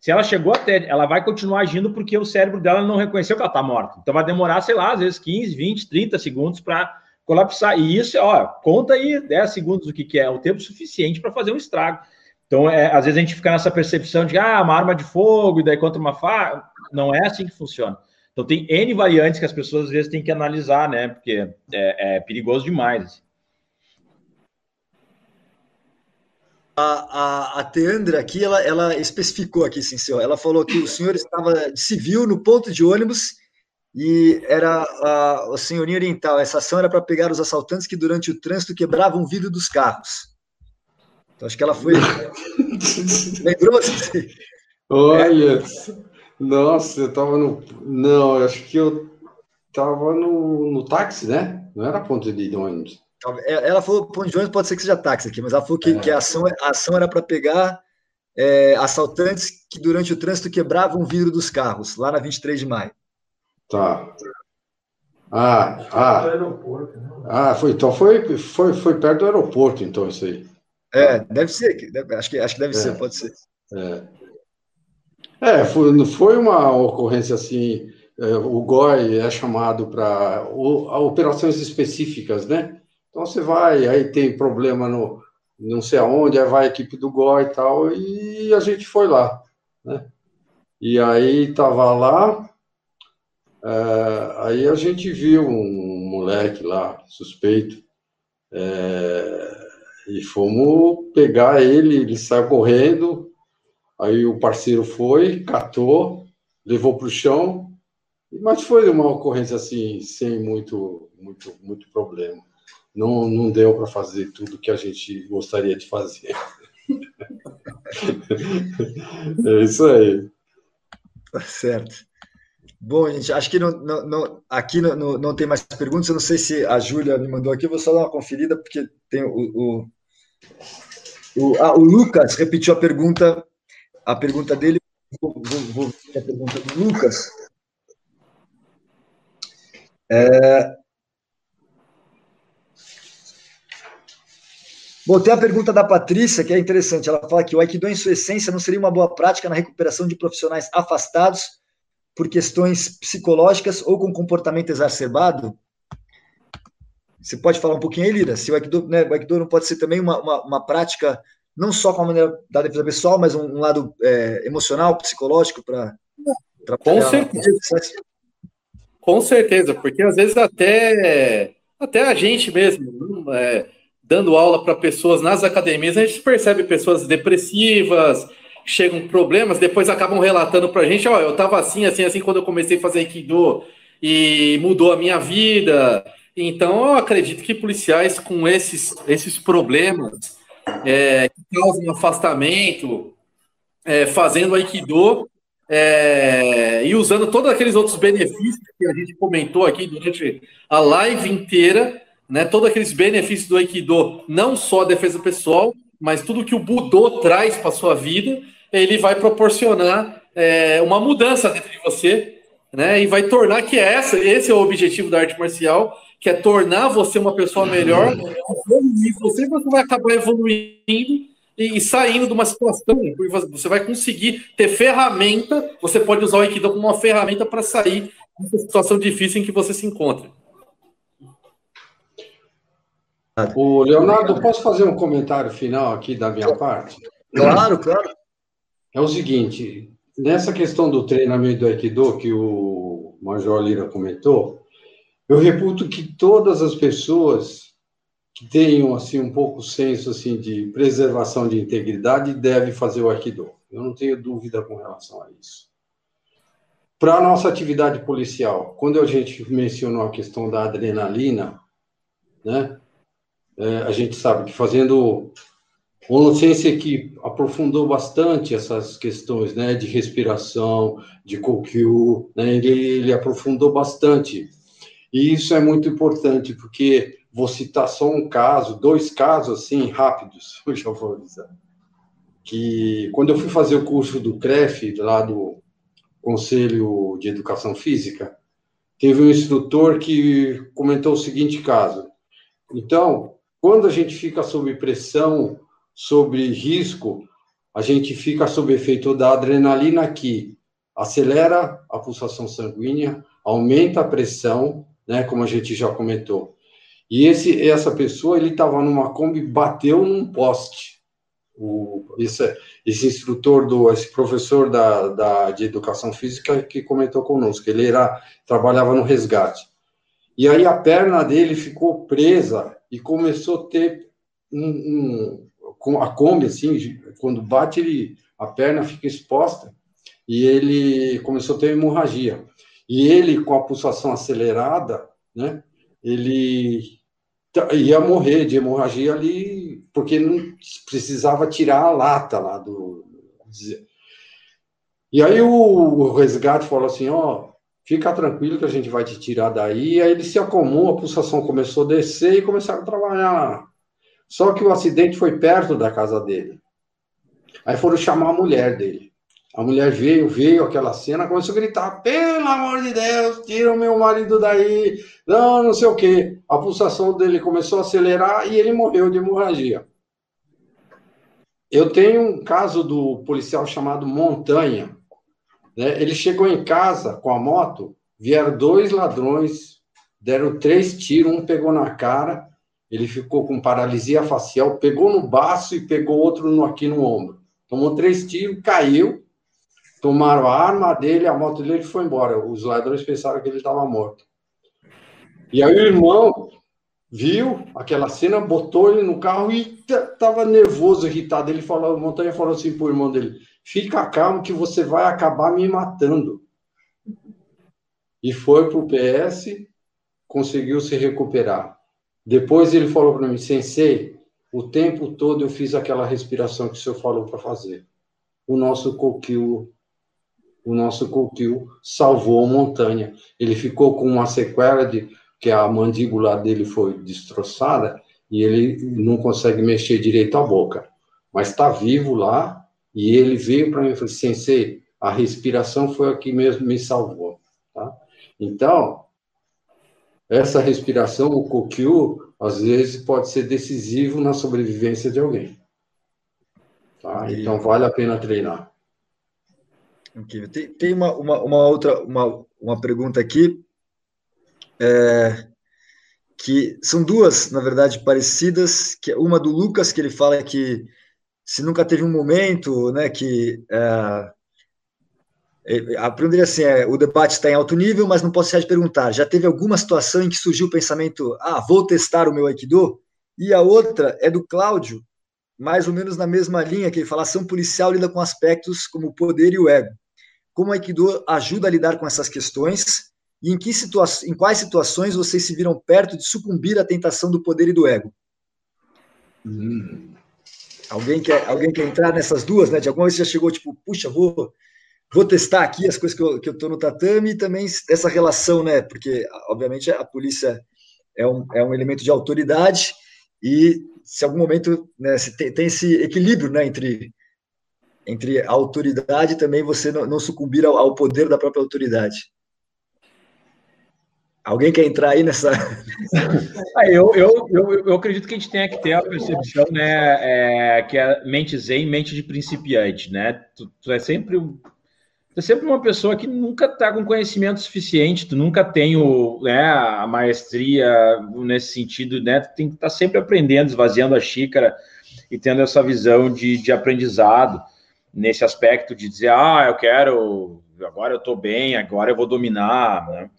se ela chegou até, ela vai continuar agindo porque o cérebro dela não reconheceu que ela está morta. Então vai demorar, sei lá, às vezes 15, 20, 30 segundos para colapsar. E isso, ó, conta aí 10 segundos o que, que é, o tempo suficiente para fazer um estrago. Então, é, às vezes a gente fica nessa percepção de, ah, uma arma de fogo, e daí contra uma faca. Não é assim que funciona. Então tem N variantes que as pessoas às vezes têm que analisar, né? Porque é, é perigoso demais. Assim. A, a, a Teandra aqui, ela, ela especificou aqui, sim, senhor. Ela falou que o senhor estava de civil no ponto de ônibus e era a, o senhorinho oriental. Essa ação era para pegar os assaltantes que durante o trânsito quebravam o vidro dos carros. Então acho que ela foi Lembrou? Olha, nossa, eu tava no. Não, eu acho que eu tava no, no táxi, né? Não era ponto de ônibus. É, ela falou ponto de ônibus pode ser que seja táxi aqui, mas ela falou que, é. que a, ação, a ação era para pegar é, assaltantes que durante o trânsito quebravam o vidro dos carros, lá na 23 de maio. Tá. Ah, ah. Ah, foi, então foi, foi, foi perto do aeroporto, então, isso aí. É, deve ser, acho, que, acho que deve é. ser, pode ser. É, é foi, foi uma ocorrência assim, é, o GOI é chamado para operações específicas, né? Então você vai, aí tem problema no não sei aonde, aí vai a equipe do GOI e tal, e a gente foi lá, né? E aí tava lá, é, aí a gente viu um moleque lá, suspeito, é, e fomos pegar ele, ele saiu correndo, aí o parceiro foi, catou, levou para o chão, mas foi uma ocorrência assim, sem muito, muito, muito problema. Não, não deu para fazer tudo que a gente gostaria de fazer. é isso aí. Tá certo. Bom, gente, acho que não, não, não aqui não, não, tem mais perguntas. Eu não sei se a Júlia me mandou aqui, eu vou só dar uma conferida, porque tem o. O, o, ah, o Lucas repetiu a pergunta, a pergunta dele. Vou, vou, a pergunta do Lucas. É... Bom, tem a pergunta da Patrícia, que é interessante. Ela fala que o Aikido, em sua essência, não seria uma boa prática na recuperação de profissionais afastados por questões psicológicas ou com comportamento exacerbado? Você pode falar um pouquinho aí, Lira? Se o Aikido, né, o Aikido não pode ser também uma, uma, uma, prática, não só com a maneira da defesa pessoal, mas um, um lado é, emocional, psicológico para. Com certeza. Com certeza, porque às vezes até, até a gente mesmo, é, dando aula para pessoas nas academias, a gente percebe pessoas depressivas, chegam problemas, depois acabam relatando para a gente, ó, oh, eu estava assim, assim, assim quando eu comecei a fazer Aikido e mudou a minha vida. Então, eu acredito que policiais com esses, esses problemas é, que causam afastamento, é, fazendo Aikido é, e usando todos aqueles outros benefícios que a gente comentou aqui durante a live inteira, né, todos aqueles benefícios do Aikido, não só a defesa pessoal, mas tudo que o Budô traz para sua vida, ele vai proporcionar é, uma mudança dentro de você, né? E vai tornar que essa, esse é o objetivo da arte marcial, que é tornar você uma pessoa melhor, evoluir você, você vai acabar evoluindo e, saindo de uma situação, você vai conseguir ter ferramenta, você pode usar o Aikido como uma ferramenta para sair dessa situação difícil em que você se encontra. O Leonardo, posso fazer um comentário final aqui da minha parte? Claro, claro. É o seguinte, nessa questão do treinamento do Aikido que o Major Lira comentou, eu reputo que todas as pessoas que tenham assim um pouco senso assim de preservação de integridade devem fazer o Aikido. Eu não tenho dúvida com relação a isso. Para a nossa atividade policial, quando a gente mencionou a questão da adrenalina, né? É, a gente sabe que fazendo o Onocência que aprofundou bastante essas questões, né, de respiração, de Kokyu, né, ele, ele aprofundou bastante. E isso é muito importante, porque vou citar só um caso, dois casos, assim, rápidos, eu já vou avisar. Que quando eu fui fazer o curso do CREF, lá do Conselho de Educação Física, teve um instrutor que comentou o seguinte caso. Então, quando a gente fica sob pressão, sobre risco, a gente fica sob efeito da adrenalina que acelera a pulsação sanguínea, aumenta a pressão, né, como a gente já comentou. E esse, essa pessoa, ele estava numa Kombi, bateu num poste. O, esse, esse instrutor, do, esse professor da, da, de educação física que comentou conosco, ele era, trabalhava no resgate. E aí a perna dele ficou presa e começou a ter um, um, a Kombi, assim, quando bate, ele, a perna fica exposta e ele começou a ter hemorragia. E ele, com a pulsação acelerada, né, ele ia morrer de hemorragia ali porque não precisava tirar a lata lá do. E aí o resgate falou assim: ó, fica tranquilo que a gente vai te tirar daí. Aí ele se acomum, a pulsação começou a descer e começaram a trabalhar. Só que o acidente foi perto da casa dele. Aí foram chamar a mulher dele. A mulher veio, veio aquela cena, começou a gritar: pelo amor de Deus, tira o meu marido daí, não, não sei o quê. A pulsação dele começou a acelerar e ele morreu de hemorragia. Eu tenho um caso do policial chamado Montanha. Né? Ele chegou em casa com a moto, vieram dois ladrões, deram três tiros, um pegou na cara, ele ficou com paralisia facial, pegou no baço e pegou outro aqui no ombro. Tomou três tiros, caiu, tomaram a arma dele, a moto dele foi embora. Os ladrões pensaram que ele estava morto. E aí o irmão viu aquela cena, botou ele no carro e estava nervoso, irritado. Ele falou, Montanha falou assim para o irmão dele: fica calmo que você vai acabar me matando. E foi para o PS, conseguiu se recuperar. Depois ele falou para mim, sensei, o tempo todo eu fiz aquela respiração que o senhor falou para fazer. O nosso coquil, o nosso coquil salvou a montanha. Ele ficou com uma sequela de que a mandíbula dele foi destroçada e ele não consegue mexer direito a boca. Mas está vivo lá e ele veio para mim e falou: Sensei, a respiração foi a que mesmo me salvou. Tá? Então, essa respiração, o coquil, às vezes pode ser decisivo na sobrevivência de alguém. Tá? Então, vale a pena treinar. Okay. Tem, tem uma, uma, uma, outra uma, uma pergunta aqui, é, que são duas, na verdade, parecidas, que é uma do Lucas, que ele fala que se nunca teve um momento né, que é, é, assim, é, o debate está em alto nível, mas não posso deixar de perguntar, já teve alguma situação em que surgiu o pensamento, ah, vou testar o meu Aikido? E a outra é do Cláudio, mais ou menos na mesma linha, que ele fala, ação policial lida com aspectos como o poder e o ego. Como o Aikido ajuda a lidar com essas questões e em, que situa em quais situações vocês se viram perto de sucumbir à tentação do poder e do ego? Hum. Alguém, quer, alguém quer entrar nessas duas, né? De alguma vez já chegou, tipo, puxa, vou vou testar aqui as coisas que eu, que eu tô no tatame e também essa relação, né? Porque, obviamente, a polícia é um, é um elemento de autoridade e se algum momento né, se tem, tem esse equilíbrio né, entre, entre a autoridade e também você não, não sucumbir ao, ao, poder da própria autoridade. Alguém quer entrar aí nessa. ah, eu, eu, eu, eu, acredito que a gente tenha que ter a percepção, né, é, que é mente zen, mente de principiante, né? Tu, tu é sempre É sempre uma pessoa que nunca está com conhecimento suficiente, tu nunca tem o, né, a maestria nesse sentido, né? Tu tem que estar tá sempre aprendendo, esvaziando a xícara e tendo essa visão de, de aprendizado nesse aspecto de dizer, ah, eu quero, agora eu estou bem, agora eu vou dominar, né?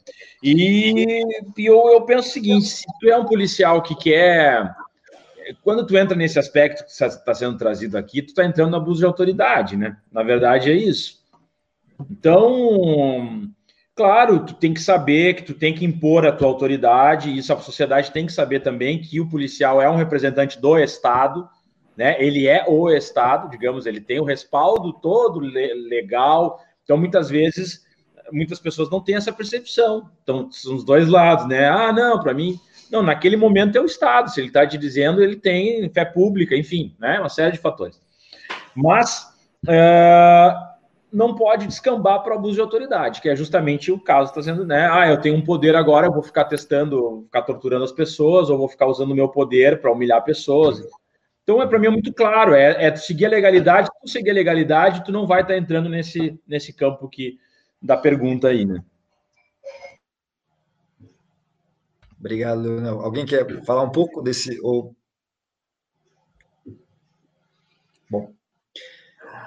E, e eu, eu penso o seguinte, se tu é um policial que quer quando tu entra nesse aspecto que está sendo trazido aqui, tu está entrando no abuso de autoridade, né? Na verdade é isso. Então, claro, tu tem que saber que tu tem que impor a tua autoridade, e isso a sociedade tem que saber também que o policial é um representante do Estado, né? Ele é o Estado, digamos, ele tem o respaldo todo legal. Então, muitas vezes, muitas pessoas não têm essa percepção. Então, são os dois lados, né? Ah, não, para mim, não, naquele momento é o Estado. Se ele está te dizendo, ele tem fé pública, enfim, né? Uma série de fatores. Mas uh, não pode descambar para abuso de autoridade, que é justamente o caso está sendo, né? Ah, eu tenho um poder agora, eu vou ficar testando, ficar torturando as pessoas, ou vou ficar usando o meu poder para humilhar pessoas. Então, é para mim é muito claro, é, é seguir a legalidade, se tu seguir a legalidade, tu não vai estar tá entrando nesse, nesse campo que da pergunta aí, né? Obrigado, Leonel. Alguém quer falar um pouco desse ou Bom,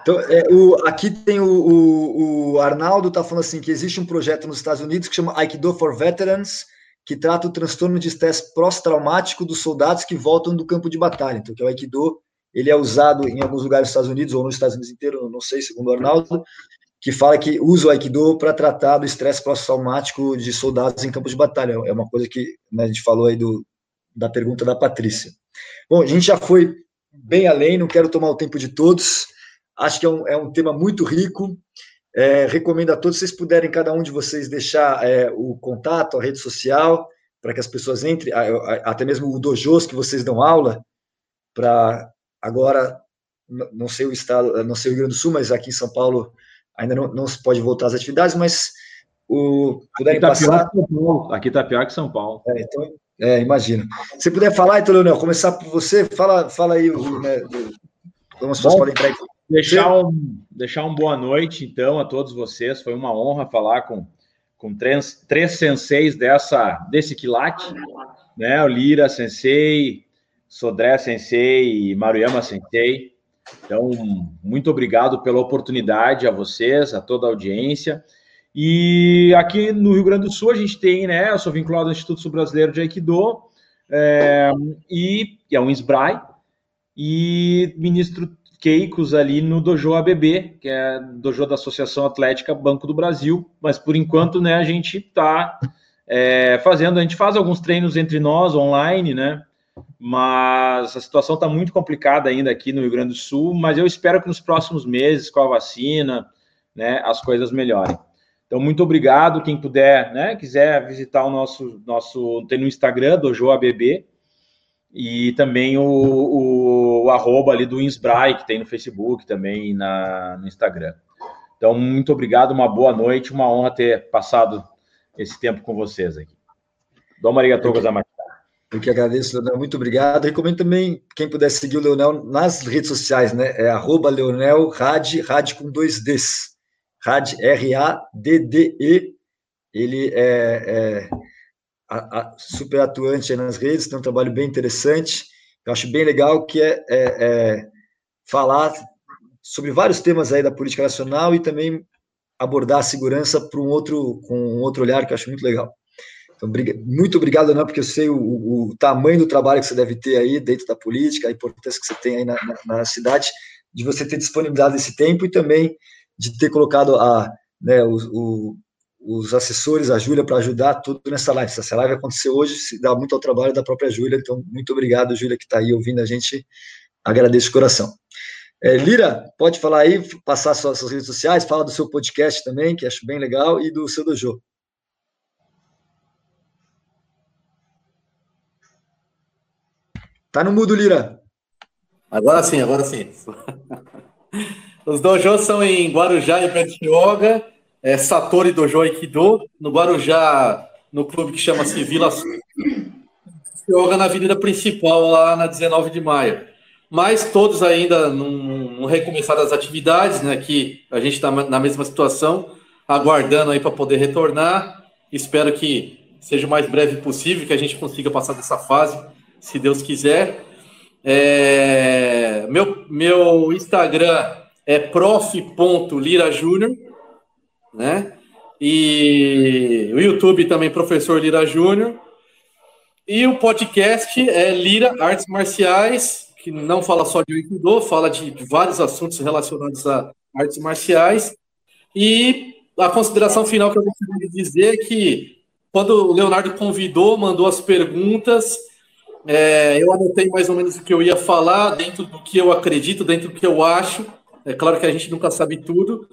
então, é, o, aqui tem o, o, o Arnaldo está falando assim que existe um projeto nos Estados Unidos que chama Aikido for Veterans, que trata o transtorno de estresse pós-traumático dos soldados que voltam do campo de batalha. Então, que é o Aikido, ele é usado em alguns lugares dos Estados Unidos ou nos Estados Unidos inteiro, não sei, segundo o Arnaldo, que fala que usa o Aikido para tratar do estresse pós-traumático de soldados em campo de batalha. É uma coisa que né, a gente falou aí do, da pergunta da Patrícia. Bom, a gente já foi bem além, não quero tomar o tempo de todos. Acho que é um, é um tema muito rico. É, recomendo a todos, se vocês puderem, cada um de vocês, deixar é, o contato, a rede social, para que as pessoas entrem, até mesmo o dojos que vocês dão aula, para agora, não sei o estado, não sei o Rio Grande do Sul, mas aqui em São Paulo ainda não, não se pode voltar às atividades, mas o, puderem aqui tá passar. Pior aqui está pior que São Paulo. É, então, é, imagino. Se puder falar, então, Leonel, começar por você, fala, fala aí né, como as pessoas podem entrar aqui. Deixar um, deixar um boa noite, então, a todos vocês. Foi uma honra falar com, com três, três senseis dessa, desse quilate, né? O Lira Sensei, Sodré Sensei e Maruyama Sensei. Então, muito obrigado pela oportunidade a vocês, a toda a audiência. E aqui no Rio Grande do Sul a gente tem, né? Eu sou vinculado ao Instituto Brasileiro de Aikido é, e é um SBRAE e ministro Keikos ali no Dojo ABB, que é Dojo da Associação Atlética Banco do Brasil, mas por enquanto, né, a gente está é, fazendo, a gente faz alguns treinos entre nós online, né, mas a situação está muito complicada ainda aqui no Rio Grande do Sul, mas eu espero que nos próximos meses, com a vacina, né, as coisas melhorem. Então, muito obrigado. Quem puder, né, quiser visitar o nosso, nosso tem no Instagram, Dojo ABB, e também o, o, o arroba ali do Insbrai, que tem no Facebook também na, no Instagram. Então, muito obrigado, uma boa noite, uma honra ter passado esse tempo com vocês aqui. Dom Arigatou gozaimasu. Eu que agradeço, Leonel, muito obrigado. Recomendo também, quem puder seguir o Leonel nas redes sociais, né? É arroba Leonel Rad, Rad com dois Ds. Rad, R-A-D-D-E. Ele é, é a, a, super atuante nas redes, tem um trabalho bem interessante. Eu acho bem legal que é, é, é falar sobre vários temas aí da política nacional e também abordar a segurança para um outro com um outro olhar que eu acho muito legal. Então, muito obrigado, não, porque eu sei o, o, tamanho do trabalho que você deve ter aí dentro da política, a importância que você tem aí na, na, na cidade, de você ter disponibilizado esse tempo e também de ter colocado a, né, o, o os assessores, a Júlia, para ajudar tudo nessa live. Essa live aconteceu hoje, se dá muito ao trabalho da própria Júlia, então muito obrigado, Júlia, que está aí ouvindo a gente, agradeço de coração. É, Lira, pode falar aí, passar suas, suas, redes sociais, fala do seu podcast também, que acho bem legal, e do seu dojo. Tá no mudo, Lira. Agora sim, agora sim. Os dojos são em Guarujá e Bertioga, é, Satori Dojo Aikido, no Guarujá, no clube que chama-se Vila Yoga na avenida principal, lá na 19 de maio. Mas todos ainda não, recomeçaram as atividades, né? Que a gente está na mesma situação, aguardando aí para poder retornar. Espero que seja o mais breve possível, que a gente consiga passar dessa fase, se Deus quiser. É, meu, meu Instagram é prof.lirajúnior né? E o YouTube também, Professor Lira Júnior. E o podcast é Lira Artes Marciais, que não fala só de Aikido, fala de vários assuntos relacionados a artes marciais. E a consideração final que eu gostaria de dizer é que quando o Leonardo convidou, mandou as perguntas, é, eu anotei mais ou menos o que eu ia falar, dentro do que eu acredito, dentro do que eu acho. É claro que a gente nunca sabe tudo,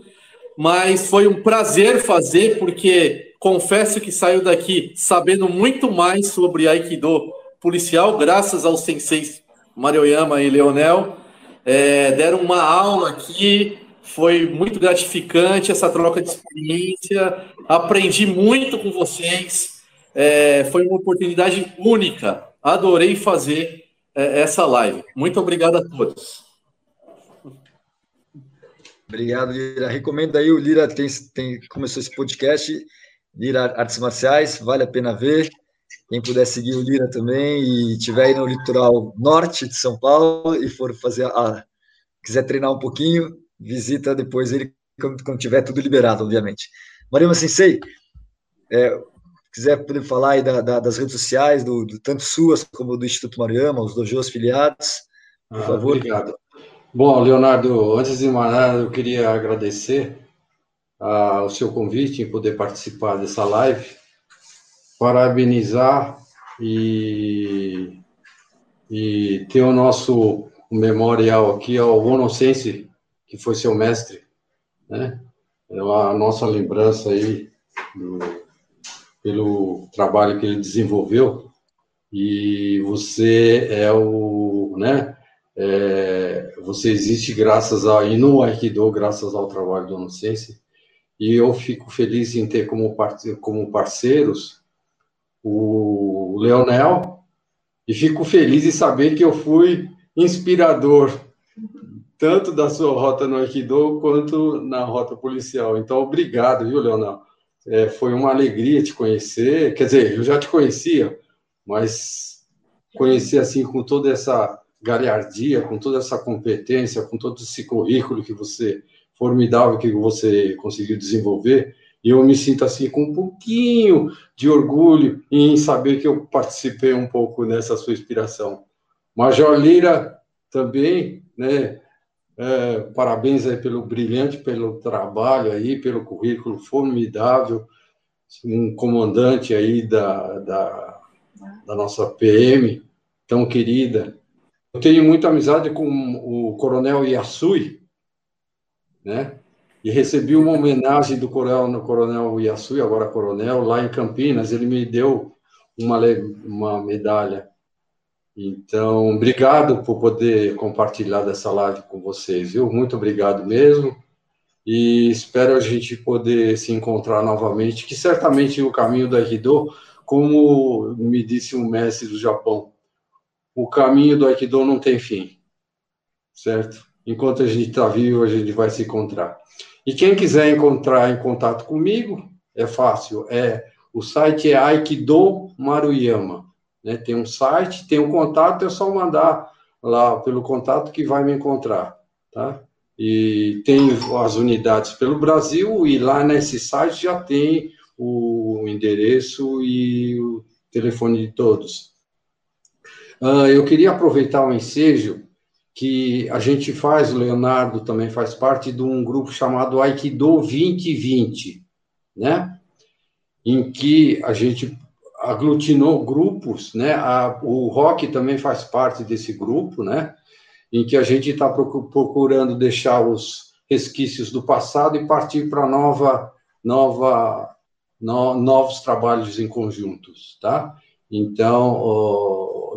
mas foi um prazer fazer, porque confesso que saiu daqui sabendo muito mais sobre Aikido policial, graças aos senseis Marioyama e Leonel. É, deram uma aula aqui, foi muito gratificante essa troca de experiência, aprendi muito com vocês, é, foi uma oportunidade única, adorei fazer é, essa live. Muito obrigado a todos. Obrigado, Lira. Recomendo aí, o Lira tem, tem, começou esse podcast, Lira Artes Marciais, vale a pena ver. Quem puder seguir o Lira também e tiver aí no litoral norte de São Paulo e for fazer a. quiser treinar um pouquinho, visita depois ele quando, quando tiver tudo liberado, obviamente. Marima Sensei, é, quiser poder falar aí da, da, das redes sociais, do, do, tanto suas como do Instituto Mariama, os dojos filiados, por ah, favor. Obrigado. Bom, Leonardo, antes de mais nada, eu queria agradecer ah, o seu convite em poder participar dessa live, parabenizar e, e ter o nosso memorial aqui ao Onocense, que foi seu mestre, né? É a nossa lembrança aí do, pelo trabalho que ele desenvolveu. E você é o, né? É, você existe graças a e no Aikido graças ao trabalho do Onocense. E eu fico feliz em ter como, como parceiros o Leonel, e fico feliz em saber que eu fui inspirador, tanto da sua rota no Aikido quanto na rota policial. Então, obrigado, viu, Leonel? É, foi uma alegria te conhecer. Quer dizer, eu já te conhecia, mas conhecer assim com toda essa galhardia, com toda essa competência, com todo esse currículo que você formidável que você conseguiu desenvolver, e eu me sinto assim com um pouquinho de orgulho em saber que eu participei um pouco nessa sua inspiração. Major Lira também, né? É, parabéns aí pelo brilhante, pelo trabalho aí, pelo currículo formidável, um comandante aí da, da, da nossa PM, tão querida. Eu tenho muita amizade com o Coronel Yasui, né? e recebi uma homenagem do coronel, coronel Yasui, agora coronel, lá em Campinas. Ele me deu uma, uma medalha. Então, obrigado por poder compartilhar dessa live com vocês, viu? Muito obrigado mesmo. E espero a gente poder se encontrar novamente, que certamente o caminho do Aikido, como me disse um mestre do Japão, o caminho do Aikido não tem fim, certo? Enquanto a gente está vivo, a gente vai se encontrar. E quem quiser encontrar em contato comigo, é fácil, é o site é Aikido Maruyama. Né? Tem um site, tem um contato, é só mandar lá pelo contato que vai me encontrar, tá? E tem as unidades pelo Brasil e lá nesse site já tem o endereço e o telefone de todos. Uh, eu queria aproveitar o ensejo que a gente faz, o Leonardo também faz parte de um grupo chamado Aikido 2020, né? Em que a gente aglutinou grupos, né? A, o Rock também faz parte desse grupo, né? Em que a gente está procurando deixar os resquícios do passado e partir para nova, nova, no, novos trabalhos em conjuntos, tá? Então,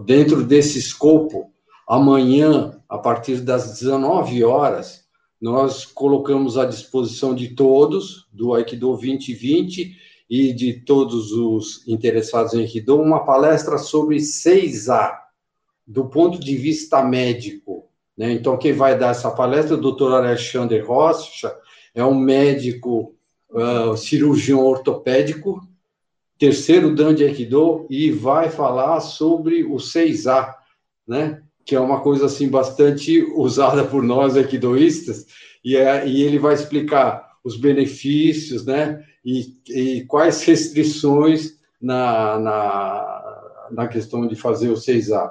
dentro desse escopo, amanhã a partir das 19 horas, nós colocamos à disposição de todos, do Aikido 2020 e de todos os interessados em Aikido, uma palestra sobre 6A, do ponto de vista médico. Né? Então, quem vai dar essa palestra é o Dr. Alexander Rocha, é um médico uh, cirurgião ortopédico, terceiro dan de Aikido, e vai falar sobre o 6A, né? que é uma coisa assim bastante usada por nós equidoístas, e, é, e ele vai explicar os benefícios, né, e, e quais restrições na, na, na, questão de fazer o 6A.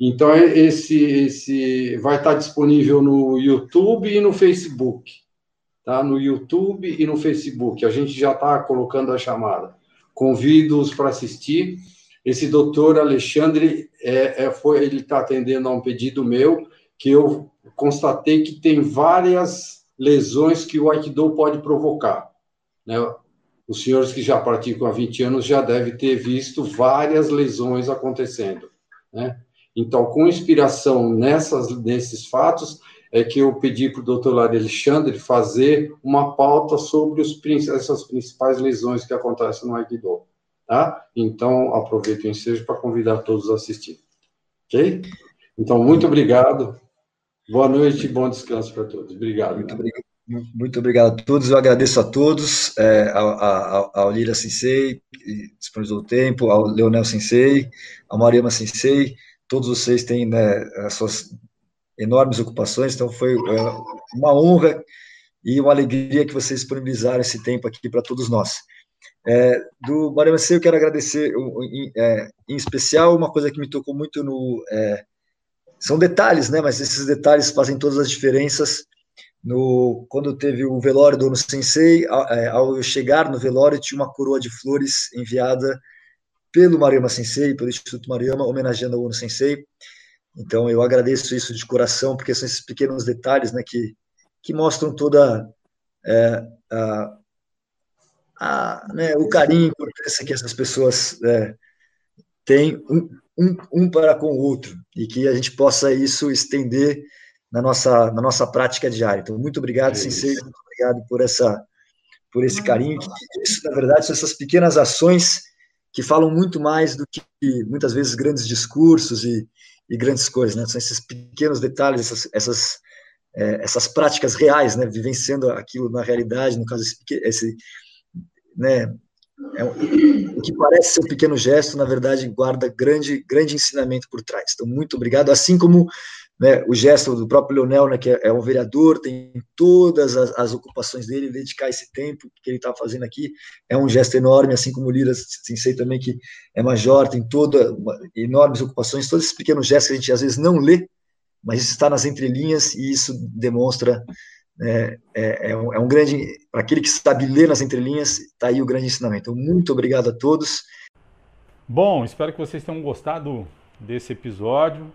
Então, esse, esse vai estar disponível no YouTube e no Facebook, tá? No YouTube e no Facebook. A gente já está colocando a chamada. Convido-os para assistir esse doutor Alexandre é, é, foi, ele está atendendo a um pedido meu que eu constatei que tem várias lesões que o Aikido pode provocar. Né? Os senhores que já praticam há 20 anos já devem ter visto várias lesões acontecendo. Né? Então, com inspiração nessas, nesses fatos, é que eu pedi para o doutor Alexandre fazer uma pauta sobre os, essas principais lesões que acontecem no Aikido tá? Então, aproveito o ensejo para convidar todos a assistir. Ok? Então, muito obrigado. Boa noite e bom descanso para todos. Obrigado. Muito obrigado. Muito obrigado a todos. Eu agradeço a todos, é, ao, ao, Lira Sensei, que disponibilizou o tempo, ao Leonel Sensei, ao Mariama Sensei. Todos vocês têm né, as suas enormes ocupações, então foi é, uma honra e uma alegria que vocês disponibilizaram esse tempo aqui para todos nós. É, do Maria eu quero agradecer em, é, em, especial uma coisa que me tocou muito no. É, são detalhes, né? Mas esses detalhes fazem todas as diferenças. No, quando teve o velório do Ono Sensei, é, ao chegar no velório, tinha uma coroa de flores enviada pelo Mariama Sensei, pelo Instituto Mariama, homenageando o Ono Sensei. Então eu agradeço isso de coração, porque são esses pequenos detalhes né, que, que mostram toda é, a, a, né, o carinho e importância que essas pessoas é, têm um, um, um, para com o outro e que a gente possa isso estender na nossa, na nossa prática diária. Então, muito obrigado, é Sensei, muito obrigado por, essa, por esse carinho. Isso, na verdade, são essas pequenas ações que falam muito mais do que muitas vezes grandes discursos e, e grandes coisas, né? São esses pequenos detalhes, essas, essas, é, essas práticas reais, né? Vivenciando aquilo na realidade, no caso, esse, esse né? É um, o que parece ser um pequeno gesto, na verdade, guarda grande, grande ensinamento por trás. Então, muito obrigado. Assim como né, o gesto do próprio Leonel, né, que é, é um vereador, tem todas as, as ocupações dele, dedicar esse tempo que ele está fazendo aqui é um gesto enorme, assim como o Lira Sensei também, que é major, tem toda uma, enormes ocupações, todos esses pequenos gestos que a gente às vezes não lê, mas isso está nas entrelinhas e isso demonstra é, é, é, um, é um, grande, para aquele que sabe ler nas entrelinhas, está aí o grande ensinamento. Então, muito obrigado a todos. Bom, espero que vocês tenham gostado desse episódio.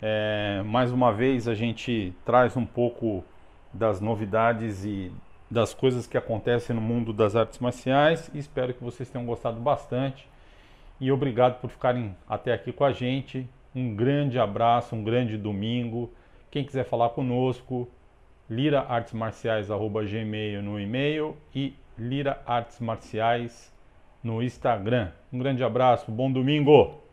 É, mais uma vez a gente traz um pouco das novidades e das coisas que acontecem no mundo das artes marciais. Espero que vocês tenham gostado bastante. E obrigado por ficarem até aqui com a gente. Um grande abraço, um grande domingo. Quem quiser falar conosco, liraartesmarciais.gmail no e-mail e liraartesmarciais no Instagram. Um grande abraço, bom domingo!